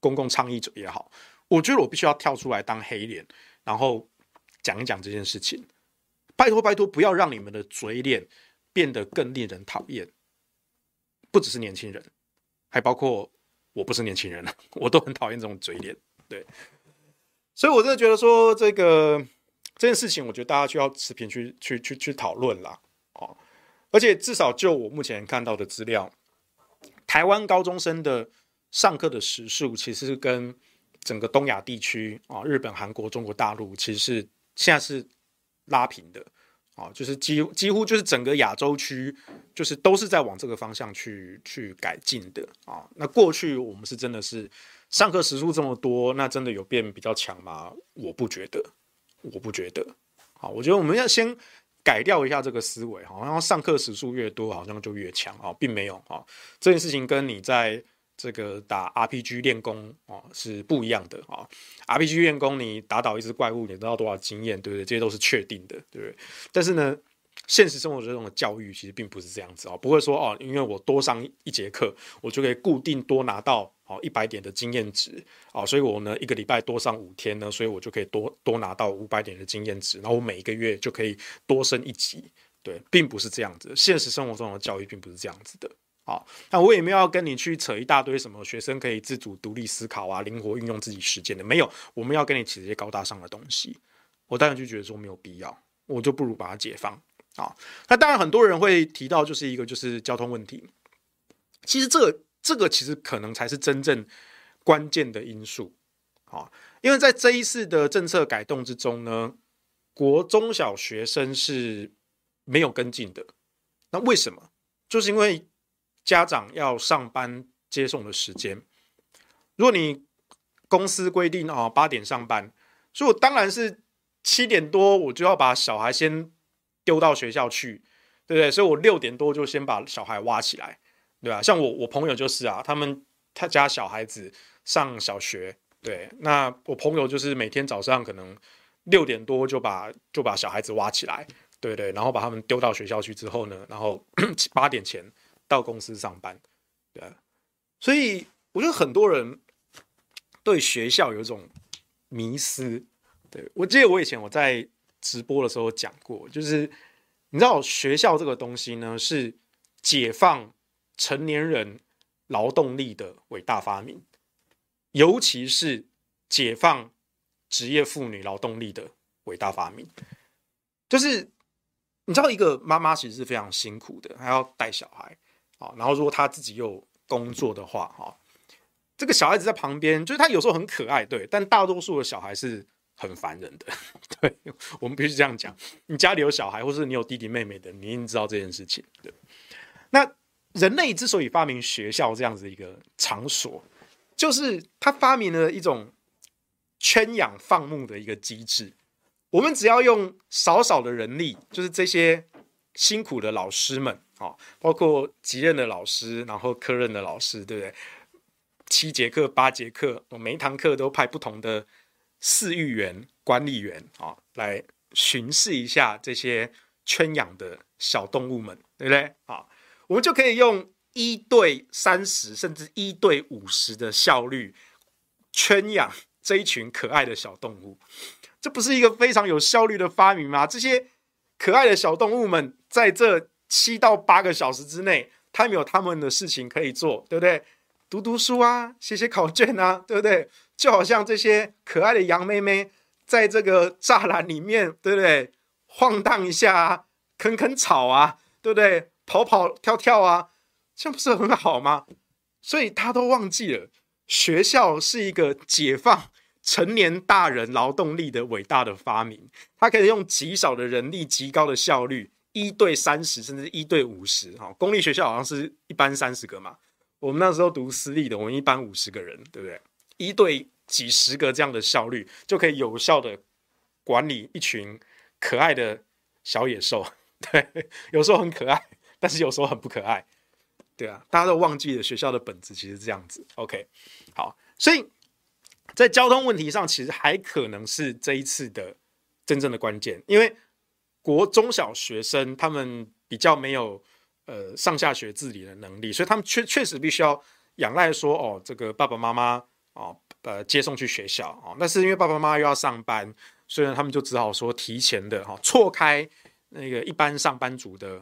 公共倡议者也好，我觉得我必须要跳出来当黑脸，然后讲一讲这件事情。拜托拜托，不要让你们的嘴脸变得更令人讨厌，不只是年轻人。还包括我不是年轻人，我都很讨厌这种嘴脸。对，所以我真的觉得说这个这件事情，我觉得大家需要持平去去去去讨论啦。哦，而且至少就我目前看到的资料，台湾高中生的上课的时数，其实是跟整个东亚地区啊，日本、韩国、中国大陆，其实是现在是拉平的。啊，就是几几乎就是整个亚洲区，就是都是在往这个方向去去改进的啊。那过去我们是真的是上课时数这么多，那真的有变比较强吗？我不觉得，我不觉得。好，我觉得我们要先改掉一下这个思维，好像上课时数越多，好像就越强啊，并没有啊。这件事情跟你在。这个打 RPG 练功哦，是不一样的啊！RPG 练功，你打倒一只怪物，你得到多少经验，对不对？这些都是确定的，对不对？但是呢，现实生活中的教育其实并不是这样子啊，不会说哦，因为我多上一节课，我就可以固定多拿到哦一百点的经验值啊，所以我呢一个礼拜多上五天呢，所以我就可以多多拿到五百点的经验值，然后我每一个月就可以多升一级，对，并不是这样子，现实生活中的教育并不是这样子的。好，那我也没有要跟你去扯一大堆什么学生可以自主独立思考啊，灵活运用自己时间的，没有。我们要跟你提这些高大上的东西，我当然就觉得说没有必要，我就不如把它解放啊。那当然很多人会提到，就是一个就是交通问题。其实这个这个其实可能才是真正关键的因素啊，因为在这一次的政策改动之中呢，国中小学生是没有跟进的。那为什么？就是因为家长要上班接送的时间。如果你公司规定啊八点上班，所以我当然是七点多我就要把小孩先丢到学校去，对不对？所以我六点多就先把小孩挖起来，对吧？像我我朋友就是啊，他们他家小孩子上小学，对，那我朋友就是每天早上可能六点多就把就把小孩子挖起来，对对，然后把他们丢到学校去之后呢，然后 八点前到公司上班，对，所以我觉得很多人。对学校有一种迷思，对，我记得我以前我在直播的时候讲过，就是你知道学校这个东西呢，是解放成年人劳动力的伟大发明，尤其是解放职业妇女劳动力的伟大发明。就是你知道，一个妈妈其实是非常辛苦的，还要带小孩啊，然后如果他自己又工作的话，哈。这个小孩子在旁边，就是他有时候很可爱，对，但大多数的小孩是很烦人的，对，我们必须这样讲。你家里有小孩，或是你有弟弟妹妹的，你一定知道这件事情。对，那人类之所以发明学校这样子一个场所，就是他发明了一种圈养放牧的一个机制。我们只要用少少的人力，就是这些辛苦的老师们啊，包括级任的老师，然后科任的老师，对不对？七节课、八节课，我每一堂课都派不同的饲育员、管理员啊，来巡视一下这些圈养的小动物们，对不对？啊，我们就可以用一对三十甚至一对五十的效率圈养这一群可爱的小动物，这不是一个非常有效率的发明吗？这些可爱的小动物们在这七到八个小时之内，他们有他们的事情可以做，对不对？读读书啊，写写考卷啊，对不对？就好像这些可爱的羊妹妹，在这个栅栏里面，对不对？晃荡一下啊，啃啃草啊，对不对？跑跑跳跳啊，这样不是很好吗？所以他都忘记了，学校是一个解放成年大人劳动力的伟大的发明。它可以用极少的人力，极高的效率，一对三十，甚至一对五十。哈，公立学校好像是一班三十个嘛。我们那时候读私立的，我们一班五十个人，对不对？一对几十个这样的效率，就可以有效的管理一群可爱的小野兽。对，有时候很可爱，但是有时候很不可爱。对啊，大家都忘记了学校的本质其实这样子。OK，好，所以在交通问题上，其实还可能是这一次的真正的关键，因为国中小学生他们比较没有。呃，上下学自理的能力，所以他们确确实必须要仰赖说，哦，这个爸爸妈妈哦，呃，接送去学校哦。但是因为爸爸妈妈又要上班，所以他们就只好说提前的哈，错开那个一般上班族的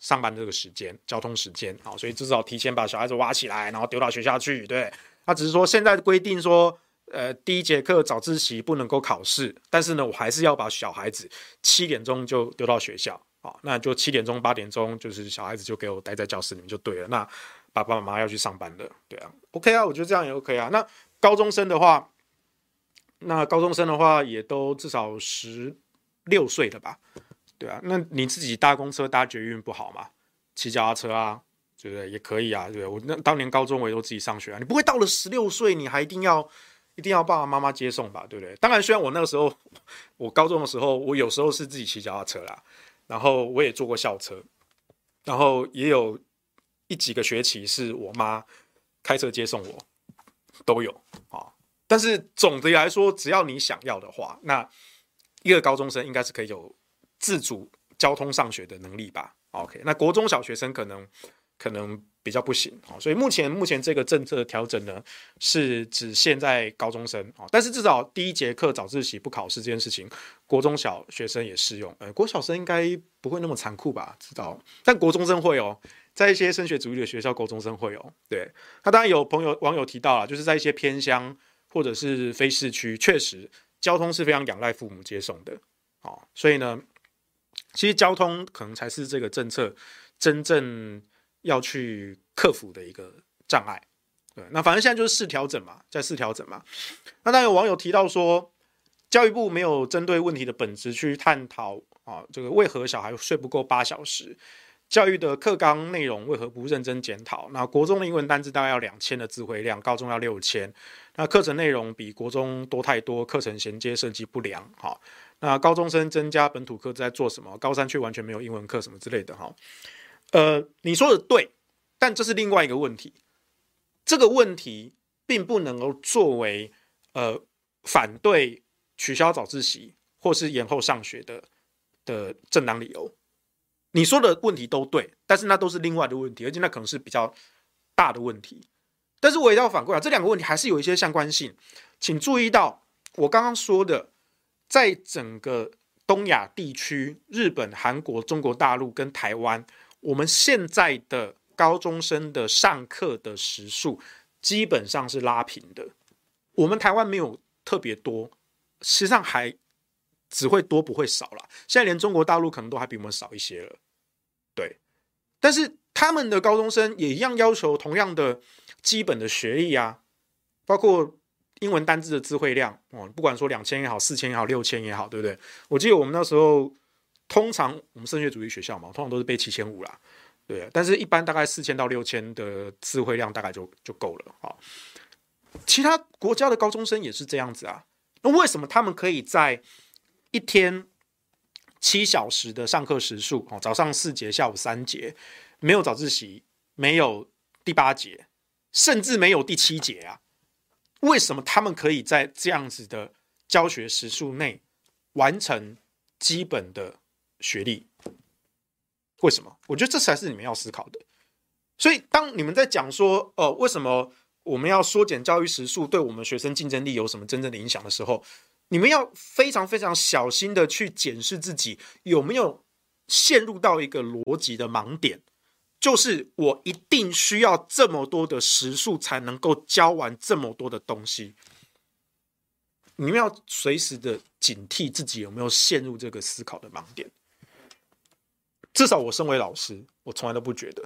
上班这个时间，交通时间啊，所以至少提前把小孩子挖起来，然后丢到学校去。对，他只是说现在规定说，呃，第一节课早自习不能够考试，但是呢，我还是要把小孩子七点钟就丢到学校。好，那就七点钟、八点钟，就是小孩子就给我待在教室里面就对了。那爸爸妈妈要去上班了，对啊，OK 啊，我觉得这样也 OK 啊。那高中生的话，那高中生的话也都至少十六岁了吧？对啊，那你自己搭公车、搭捷运不好吗？骑脚踏车啊，对不对？也可以啊，对不对？我那当年高中我也都自己上学啊。你不会到了十六岁，你还一定要一定要爸爸妈妈接送吧？对不对？当然，虽然我那个时候，我高中的时候，我有时候是自己骑脚踏车啦。然后我也坐过校车，然后也有一几个学期是我妈开车接送我，都有啊。但是总的来说，只要你想要的话，那一个高中生应该是可以有自主交通上学的能力吧？OK，那国中小学生可能。可能比较不行哦，所以目前目前这个政策调整呢，是只限在高中生哦，但是至少第一节课早自习不考试这件事情，国中小学生也适用，呃，国小生应该不会那么残酷吧？知道，但国中生会哦，在一些升学主义的学校，国中生会哦，对，那当然有朋友网友提到了，就是在一些偏乡或者是非市区，确实交通是非常仰赖父母接送的哦，所以呢，其实交通可能才是这个政策真正。要去克服的一个障碍，对，那反正现在就是试调整嘛，在试调整嘛。那当然有网友提到说，教育部没有针对问题的本质去探讨啊，这个为何小孩睡不够八小时？教育的课纲内容为何不认真检讨？那国中的英文单字大概要两千的词汇量，高中要六千。那课程内容比国中多太多，课程衔接设计不良。哈，那高中生增加本土课在做什么？高三却完全没有英文课什么之类的。哈，呃，你说的对，但这是另外一个问题。这个问题并不能够作为呃反对取消早自习或是延后上学的的正当理由。你说的问题都对，但是那都是另外的问题，而且那可能是比较大的问题。但是我也要反过来，这两个问题还是有一些相关性。请注意到我刚刚说的，在整个东亚地区，日本、韩国、中国大陆跟台湾，我们现在的高中生的上课的时数基本上是拉平的。我们台湾没有特别多，实际上还。只会多不会少了，现在连中国大陆可能都还比我们少一些了，对。但是他们的高中生也一样要求同样的基本的学历啊，包括英文单字的词汇量哦，不管说两千也好，四千也好，六千也好，对不对？我记得我们那时候通常我们升学主义学校嘛，通常都是背七千五啦，对。但是一般大概四千到六千的词汇量大概就就够了啊。其他国家的高中生也是这样子啊，那为什么他们可以在一天七小时的上课时数哦，早上四节，下午三节，没有早自习，没有第八节，甚至没有第七节啊？为什么他们可以在这样子的教学时数内完成基本的学历？为什么？我觉得这才是你们要思考的。所以，当你们在讲说，呃，为什么我们要缩减教育时数，对我们学生竞争力有什么真正的影响的时候，你们要非常非常小心的去检视自己有没有陷入到一个逻辑的盲点，就是我一定需要这么多的时数才能够教完这么多的东西。你们要随时的警惕自己有没有陷入这个思考的盲点。至少我身为老师，我从来都不觉得。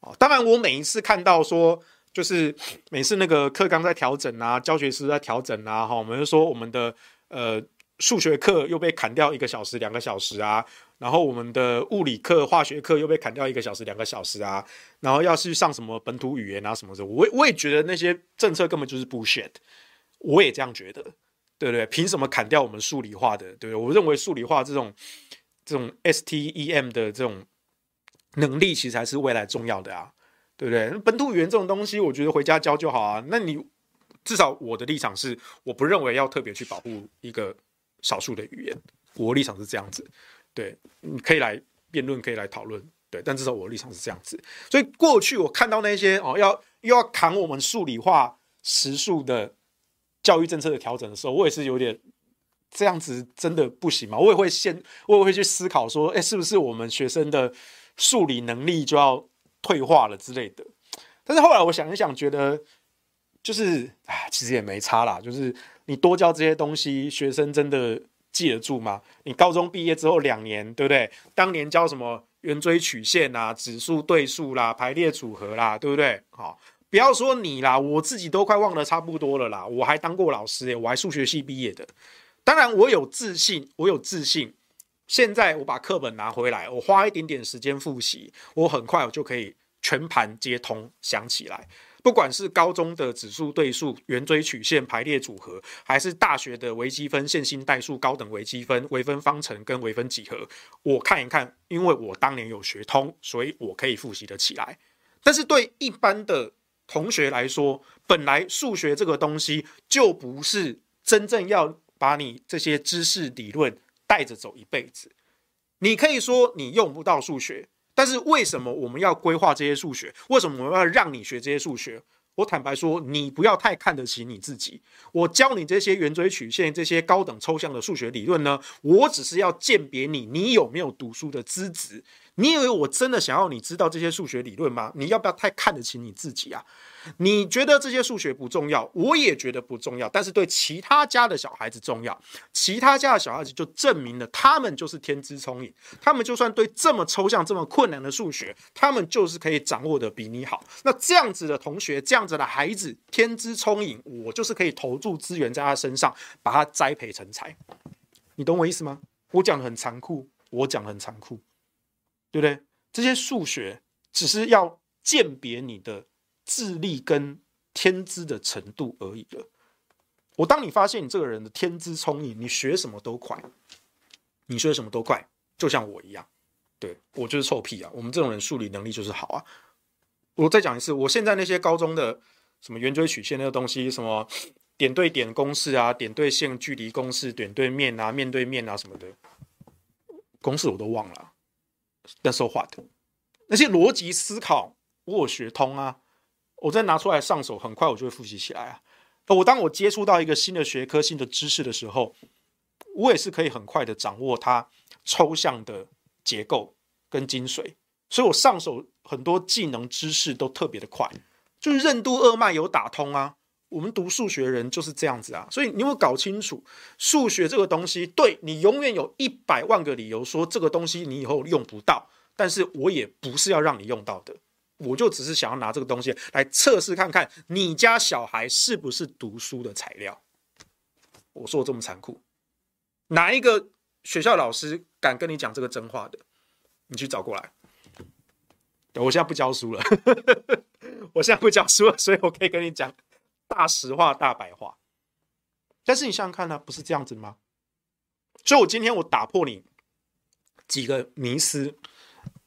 啊，当然我每一次看到说。就是 每次那个课纲在调整啊，教学师在调整啊，哈，我们就说我们的呃数学课又被砍掉一个小时、两个小时啊，然后我们的物理课、化学课又被砍掉一个小时、两个小时啊，然后要去上什么本土语言啊什么的，我我也觉得那些政策根本就是 bullshit，我也这样觉得，对不对？凭什么砍掉我们数理化的？对不对？我认为数理化这种这种 STEM 的这种能力，其实才是未来重要的啊。对不对？本土语言这种东西，我觉得回家教就好啊。那你至少我的立场是，我不认为要特别去保护一个少数的语言。我立场是这样子。对，你可以来辩论，可以来讨论。对，但至少我的立场是这样子。所以过去我看到那些哦，要又要扛我们数理化时数的教育政策的调整的时候，我也是有点这样子，真的不行吗？我也会先，我也会去思考说，哎，是不是我们学生的数理能力就要退化了之类的，但是后来我想一想，觉得就是哎，其实也没差啦。就是你多教这些东西，学生真的记得住吗？你高中毕业之后两年，对不对？当年教什么圆锥曲线啊、指数对数啦、排列组合啦，对不对？好，不要说你啦，我自己都快忘得差不多了啦。我还当过老师诶，我还数学系毕业的。当然，我有自信，我有自信。现在我把课本拿回来，我花一点点时间复习，我很快我就可以全盘皆通想起来。不管是高中的指数对数、圆锥曲线、排列组合，还是大学的微积分、线性代数、高等微积分、微分方程跟微分几何，我看一看，因为我当年有学通，所以我可以复习得起来。但是对一般的同学来说，本来数学这个东西就不是真正要把你这些知识理论。带着走一辈子，你可以说你用不到数学，但是为什么我们要规划这些数学？为什么我们要让你学这些数学？我坦白说，你不要太看得起你自己。我教你这些圆锥曲线、这些高等抽象的数学理论呢，我只是要鉴别你，你有没有读书的资质。你以为我真的想要你知道这些数学理论吗？你要不要太看得起你自己啊？你觉得这些数学不重要，我也觉得不重要，但是对其他家的小孩子重要。其他家的小孩子就证明了他们就是天资聪颖，他们就算对这么抽象、这么困难的数学，他们就是可以掌握得比你好。那这样子的同学，这样子的孩子，天资聪颖，我就是可以投注资源在他身上，把他栽培成才。你懂我意思吗？我讲得很残酷，我讲很残酷，对不对？这些数学只是要鉴别你的智力跟天资的程度而已了。我当你发现你这个人的天资聪颖，你学什么都快，你学什么都快，就像我一样，对，我就是臭屁啊！我们这种人数理能力就是好啊。我再讲一次，我现在那些高中的什么圆锥曲线那个东西，什么点对点公式啊，点对线距离公式，点对面啊，面对面啊什么的公式我都忘了。但说话的那些逻辑思考，我有学通啊，我再拿出来上手，很快我就会复习起来啊。我当我接触到一个新的学科、新的知识的时候，我也是可以很快的掌握它抽象的结构跟精髓，所以我上手。很多技能知识都特别的快，就是任督二脉有打通啊。我们读数学人就是这样子啊，所以你有没有搞清楚数学这个东西？对，你永远有一百万个理由说这个东西你以后用不到，但是我也不是要让你用到的，我就只是想要拿这个东西来测试看看你家小孩是不是读书的材料。我说我这么残酷，哪一个学校老师敢跟你讲这个真话的？你去找过来。我现在不教书了，我现在不教书了，所以我可以跟你讲大实话、大白话。但是你想想看呢、不是这样子吗？所以，我今天我打破你几个迷思。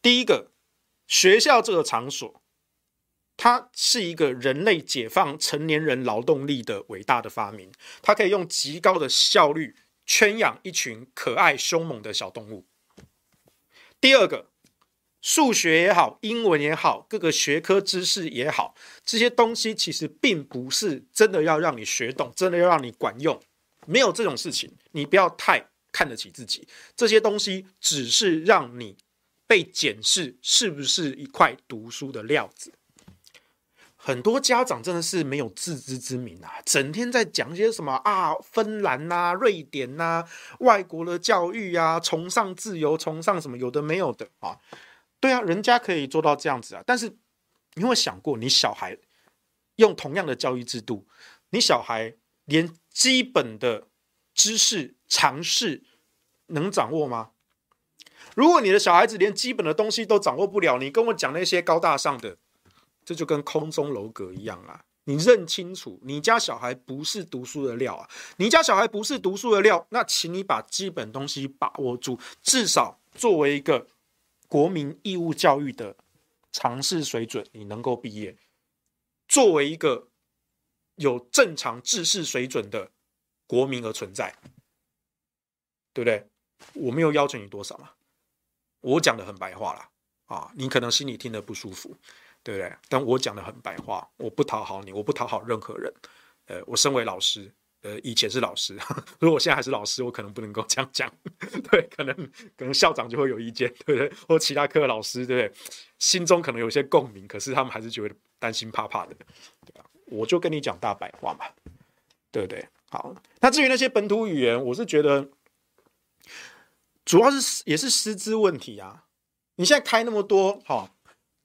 第一个，学校这个场所，它是一个人类解放成年人劳动力的伟大的发明，它可以用极高的效率圈养一群可爱凶猛的小动物。第二个。数学也好，英文也好，各个学科知识也好，这些东西其实并不是真的要让你学懂，真的要让你管用，没有这种事情。你不要太看得起自己，这些东西只是让你被检视是不是一块读书的料子。很多家长真的是没有自知之明啊，整天在讲一些什么啊，芬兰呐、瑞典呐、外国的教育啊，崇尚自由，崇尚什么有的没有的啊。对啊，人家可以做到这样子啊，但是你有没有想过，你小孩用同样的教育制度，你小孩连基本的知识常识能掌握吗？如果你的小孩子连基本的东西都掌握不了，你跟我讲那些高大上的，这就跟空中楼阁一样啊！你认清楚，你家小孩不是读书的料啊！你家小孩不是读书的料，那请你把基本东西把握住，至少作为一个。国民义务教育的常识水准，你能够毕业，作为一个有正常知识水准的国民而存在，对不对？我没有要求你多少嘛，我讲的很白话啦，啊，你可能心里听得不舒服，对不对？但我讲的很白话，我不讨好你，我不讨好任何人，呃，我身为老师。呃，以前是老师，如果现在还是老师，我可能不能够这样讲，对，可能可能校长就会有意见，对不对？或其他科的老师，对不对？心中可能有些共鸣，可是他们还是觉得担心怕怕的，我就跟你讲大白话嘛，对不对？好，那至于那些本土语言，我是觉得主要是也是师资问题啊。你现在开那么多，哈、哦，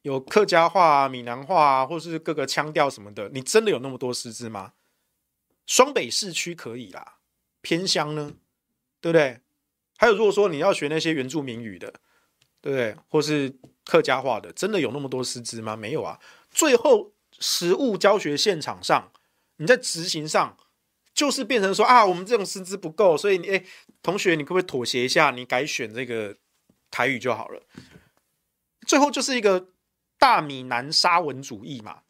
有客家话、闽南话，或是各个腔调什么的，你真的有那么多师资吗？双北市区可以啦，偏乡呢，对不对？还有，如果说你要学那些原住民语的，对不对？或是客家话的，真的有那么多师资吗？没有啊。最后实务教学现场上，你在执行上，就是变成说啊，我们这种师资不够，所以你哎，同学，你可不可以妥协一下？你改选这个台语就好了。最后就是一个大闽南沙文主义嘛，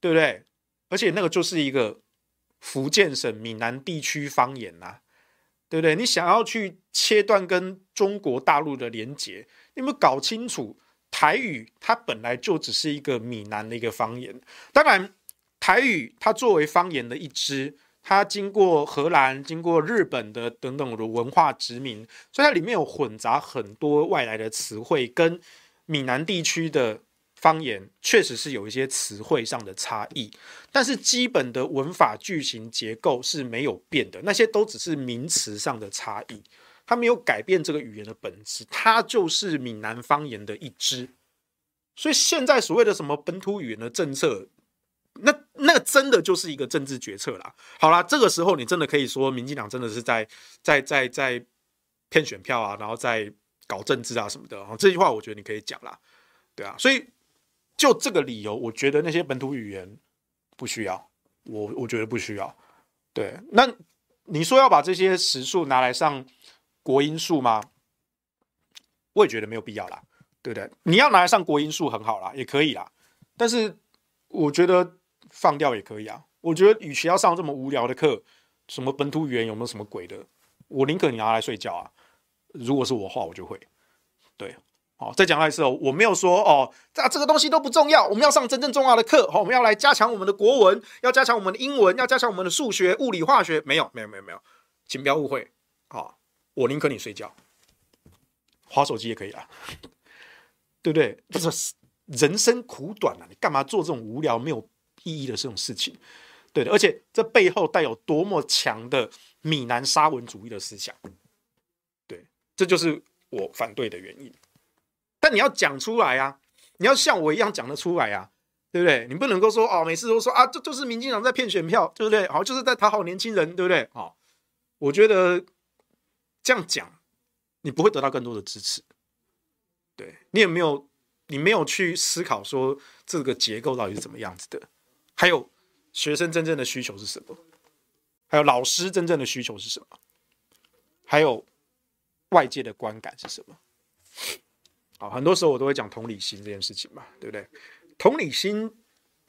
对不对？而且那个就是一个。福建省闽南地区方言呐、啊，对不对？你想要去切断跟中国大陆的连结，你有没有搞清楚？台语它本来就只是一个闽南的一个方言。当然，台语它作为方言的一支，它经过荷兰、经过日本的等等的文化殖民，所以它里面有混杂很多外来的词汇，跟闽南地区的。方言确实是有一些词汇上的差异，但是基本的文法句型结构是没有变的，那些都只是名词上的差异，它没有改变这个语言的本质，它就是闽南方言的一支。所以现在所谓的什么本土语言的政策，那那真的就是一个政治决策啦。好啦，这个时候你真的可以说，民进党真的是在在在在骗选票啊，然后在。搞政治啊什么的。啊，这句话我觉得你可以讲啦，对啊。所以就这个理由，我觉得那些本土语言不需要，我我觉得不需要。对，那你说要把这些时数拿来上国音数吗？我也觉得没有必要啦，对不对？你要拿来上国音数很好啦，也可以啦。但是我觉得放掉也可以啊。我觉得与其要上这么无聊的课，什么本土语言有没有什么鬼的？我宁可你拿来睡觉啊！如果是我话，我就会。对，好，再讲一次哦，我没有说哦，这这个东西都不重要，我们要上真正重要的课，好，我们要来加强我们的国文，要加强我们的英文，要加强我们的数学、物理、化学。没有，没有，没有，没有，请不要误会。好，我宁可你睡觉。划手机也可以啊，对不对？就是人生苦短啊，你干嘛做这种无聊没有意义的这种事情？对的，而且这背后带有多么强的闽南沙文主义的思想，对，这就是我反对的原因。但你要讲出来啊，你要像我一样讲得出来啊，对不对？你不能够说哦，每次都说啊，这就是民进党在骗选票，对不对？好，就是在讨好年轻人，对不对？好，我觉得这样讲。你不会得到更多的支持，对，你也没有？你没有去思考说这个结构到底是怎么样子的？还有学生真正的需求是什么？还有老师真正的需求是什么？还有外界的观感是什么？好，很多时候我都会讲同理心这件事情嘛，对不对？同理心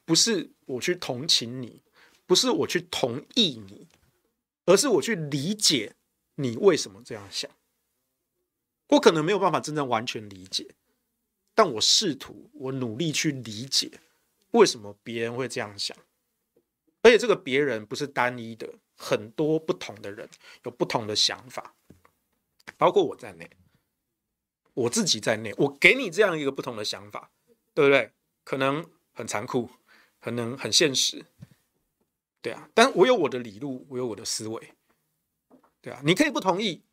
不是我去同情你，不是我去同意你，而是我去理解你为什么这样想。我可能没有办法真正完全理解，但我试图，我努力去理解为什么别人会这样想，而且这个别人不是单一的，很多不同的人有不同的想法，包括我在内，我自己在内，我给你这样一个不同的想法，对不对？可能很残酷，可能很现实，对啊，但我有我的理路，我有我的思维，对啊，你可以不同意。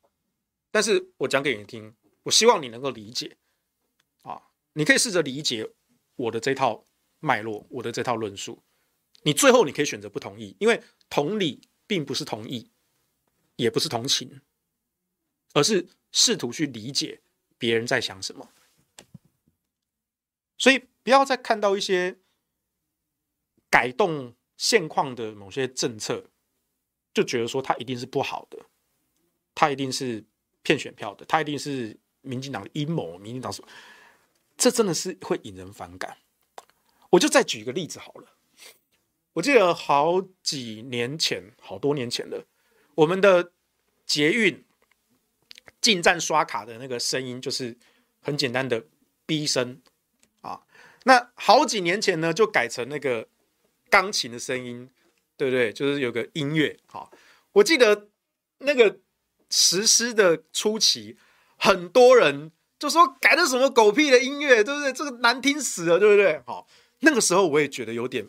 但是我讲给你听，我希望你能够理解，啊，你可以试着理解我的这套脉络，我的这套论述。你最后你可以选择不同意，因为同理并不是同意，也不是同情，而是试图去理解别人在想什么。所以不要再看到一些改动现况的某些政策，就觉得说它一定是不好的，它一定是。骗选票的，他一定是民进党的阴谋。民进党什么？这真的是会引人反感。我就再举一个例子好了。我记得好几年前，好多年前了，我们的捷运进站刷卡的那个声音，就是很简单的“逼”声啊。那好几年前呢，就改成那个钢琴的声音，对不对？就是有个音乐。好，我记得那个。实施的初期，很多人就说改的什么狗屁的音乐，对不对？这个难听死了，对不对？好，那个时候我也觉得有点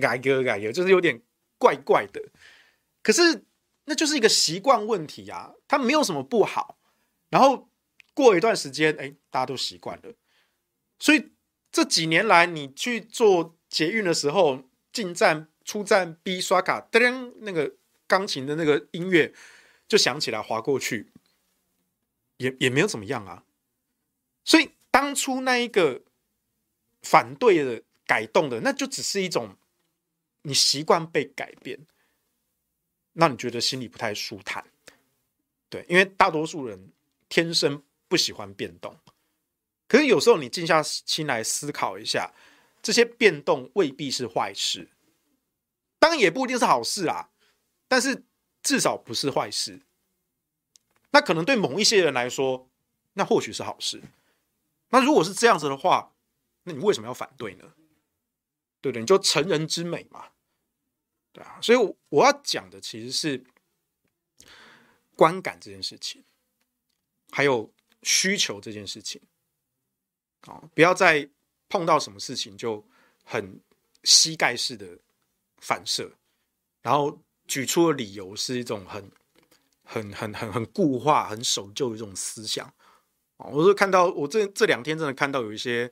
改革改革，就是有点怪怪的。可是那就是一个习惯问题啊，它没有什么不好。然后过一段时间，哎，大家都习惯了。所以这几年来，你去做捷运的时候，进站、出站，B 刷卡，噔，那个。钢琴的那个音乐就响起来，滑过去，也也没有怎么样啊。所以当初那一个反对的改动的，那就只是一种你习惯被改变，那你觉得心里不太舒坦。对，因为大多数人天生不喜欢变动，可是有时候你静下心来思考一下，这些变动未必是坏事，当然也不一定是好事啊。但是至少不是坏事，那可能对某一些人来说，那或许是好事。那如果是这样子的话，那你为什么要反对呢？对不对？你就成人之美嘛，啊。所以我要讲的其实是观感这件事情，还有需求这件事情。啊，不要再碰到什么事情就很膝盖式的反射，然后。举出的理由是一种很、很、很、很、很固化、很守旧的一种思想。我是看到我这这两天真的看到有一些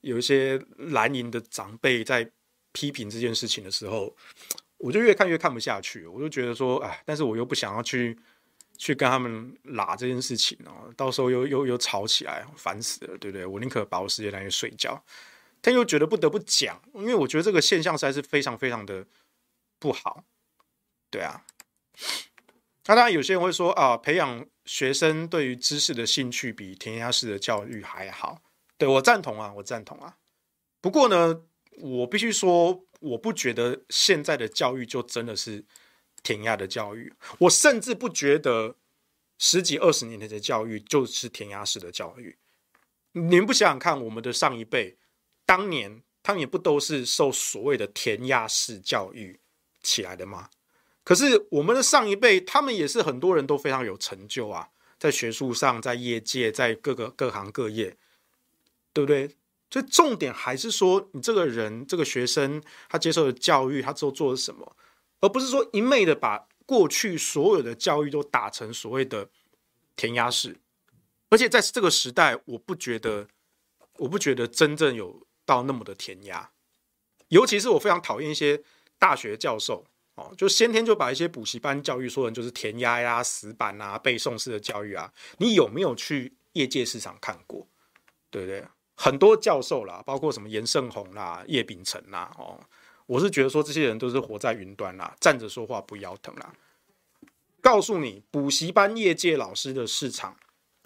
有一些蓝营的长辈在批评这件事情的时候，我就越看越看不下去。我就觉得说，哎，但是我又不想要去去跟他们拉这件事情哦，到时候又又又吵起来，烦死了，对不对？我宁可把我时间拿去睡觉，但又觉得不得不讲，因为我觉得这个现象实在是非常非常的不好，对啊。那当然，有些人会说啊，培养学生对于知识的兴趣比填鸭式的教育还好。对，我赞同啊，我赞同啊。不过呢，我必须说，我不觉得现在的教育就真的是填鸭的教育。我甚至不觉得十几二十年前的教育就是填鸭式的教育。你们不想想看，我们的上一辈当年，他们也不都是受所谓的填鸭式教育起来的吗？可是我们的上一辈，他们也是很多人都非常有成就啊，在学术上，在业界，在各个各行各业，对不对？所以重点还是说，你这个人，这个学生，他接受的教育，他之后做了什么，而不是说一昧的把过去所有的教育都打成所谓的填鸭式。而且在这个时代，我不觉得，我不觉得真正有到那么的填鸭。尤其是我非常讨厌一些大学教授。哦，就先天就把一些补习班教育说成就是填鸭呀、死板啊、背诵式的教育啊。你有没有去业界市场看过？对不对？很多教授啦，包括什么严胜宏啦、叶秉成啦，哦，我是觉得说这些人都是活在云端啦，站着说话不腰疼啦。告诉你，补习班业界老师的市场，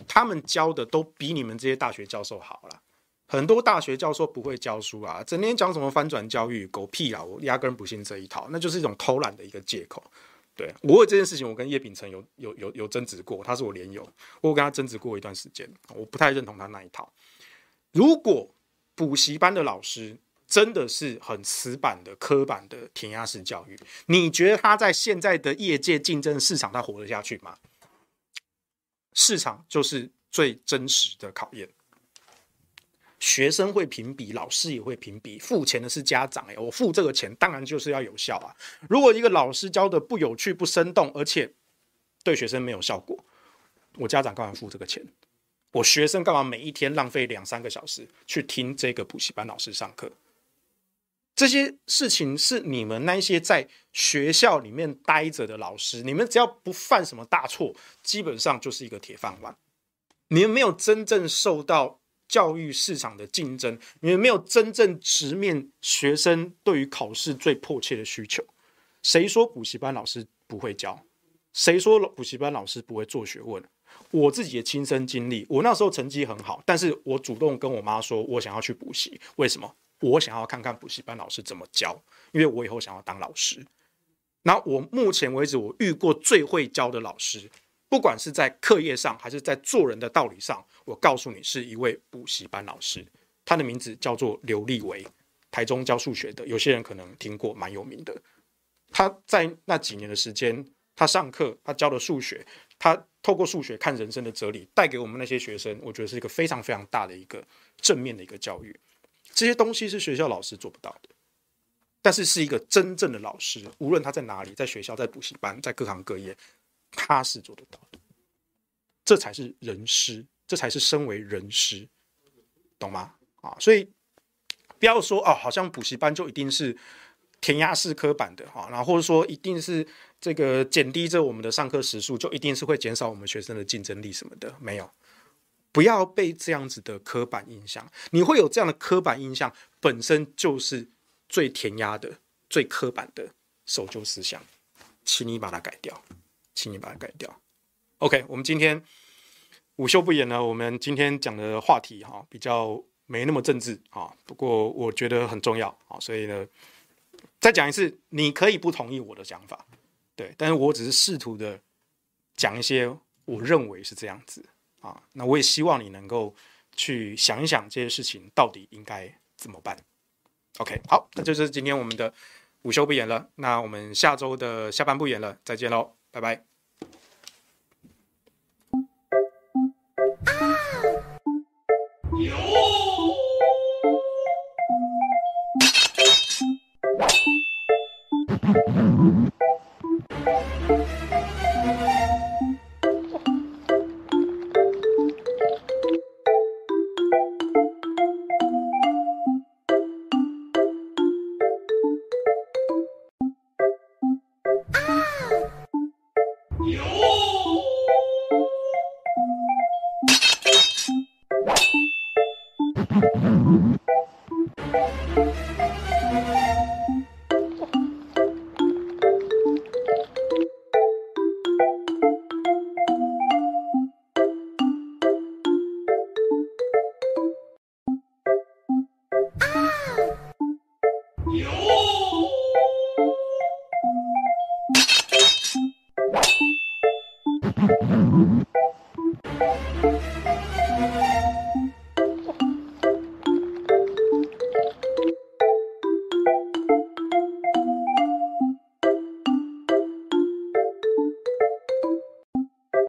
他们教的都比你们这些大学教授好了。很多大学教授不会教书啊，整天讲什么翻转教育，狗屁啊！我压根不信这一套，那就是一种偷懒的一个借口。对，我为这件事情，我跟叶秉成有有有有争执过，他是我连友，我跟他争执过一段时间，我不太认同他那一套。如果补习班的老师真的是很死板的、刻板的填鸭式教育，你觉得他在现在的业界竞争市场他活得下去吗？市场就是最真实的考验。学生会评比，老师也会评比，付钱的是家长哎，我付这个钱当然就是要有效啊。如果一个老师教的不有趣、不生动，而且对学生没有效果，我家长干嘛付这个钱？我学生干嘛每一天浪费两三个小时去听这个补习班老师上课？这些事情是你们那些在学校里面待着的老师，你们只要不犯什么大错，基本上就是一个铁饭碗。你们没有真正受到。教育市场的竞争，你们没有真正直面学生对于考试最迫切的需求。谁说补习班老师不会教？谁说补习班老师不会做学问？我自己的亲身经历，我那时候成绩很好，但是我主动跟我妈说，我想要去补习。为什么？我想要看看补习班老师怎么教，因为我以后想要当老师。那我目前为止，我遇过最会教的老师。不管是在课业上，还是在做人的道理上，我告诉你，是一位补习班老师，他的名字叫做刘立维，台中教数学的，有些人可能听过，蛮有名的。他在那几年的时间，他上课，他教的数学，他透过数学看人生的哲理，带给我们那些学生，我觉得是一个非常非常大的一个正面的一个教育。这些东西是学校老师做不到的，但是是一个真正的老师，无论他在哪里，在学校，在补习班，在各行各业。他是做得到的，这才是人师，这才是身为人师，懂吗？啊，所以不要说哦，好像补习班就一定是填鸭式刻板的哈，然后或者说一定是这个减低着我们的上课时数，就一定是会减少我们学生的竞争力什么的，没有，不要被这样子的刻板印象，你会有这样的刻板印象，本身就是最填鸭的、最刻板的守旧思想，请你把它改掉。请你把它改掉。OK，我们今天午休不演呢。我们今天讲的话题哈，比较没那么政治啊，不过我觉得很重要啊，所以呢，再讲一次，你可以不同意我的想法，对，但是我只是试图的讲一些我认为是这样子啊。那我也希望你能够去想一想这些事情到底应该怎么办。OK，好，那就是今天我们的午休不演了。那我们下周的下半不演了，再见喽。拜拜。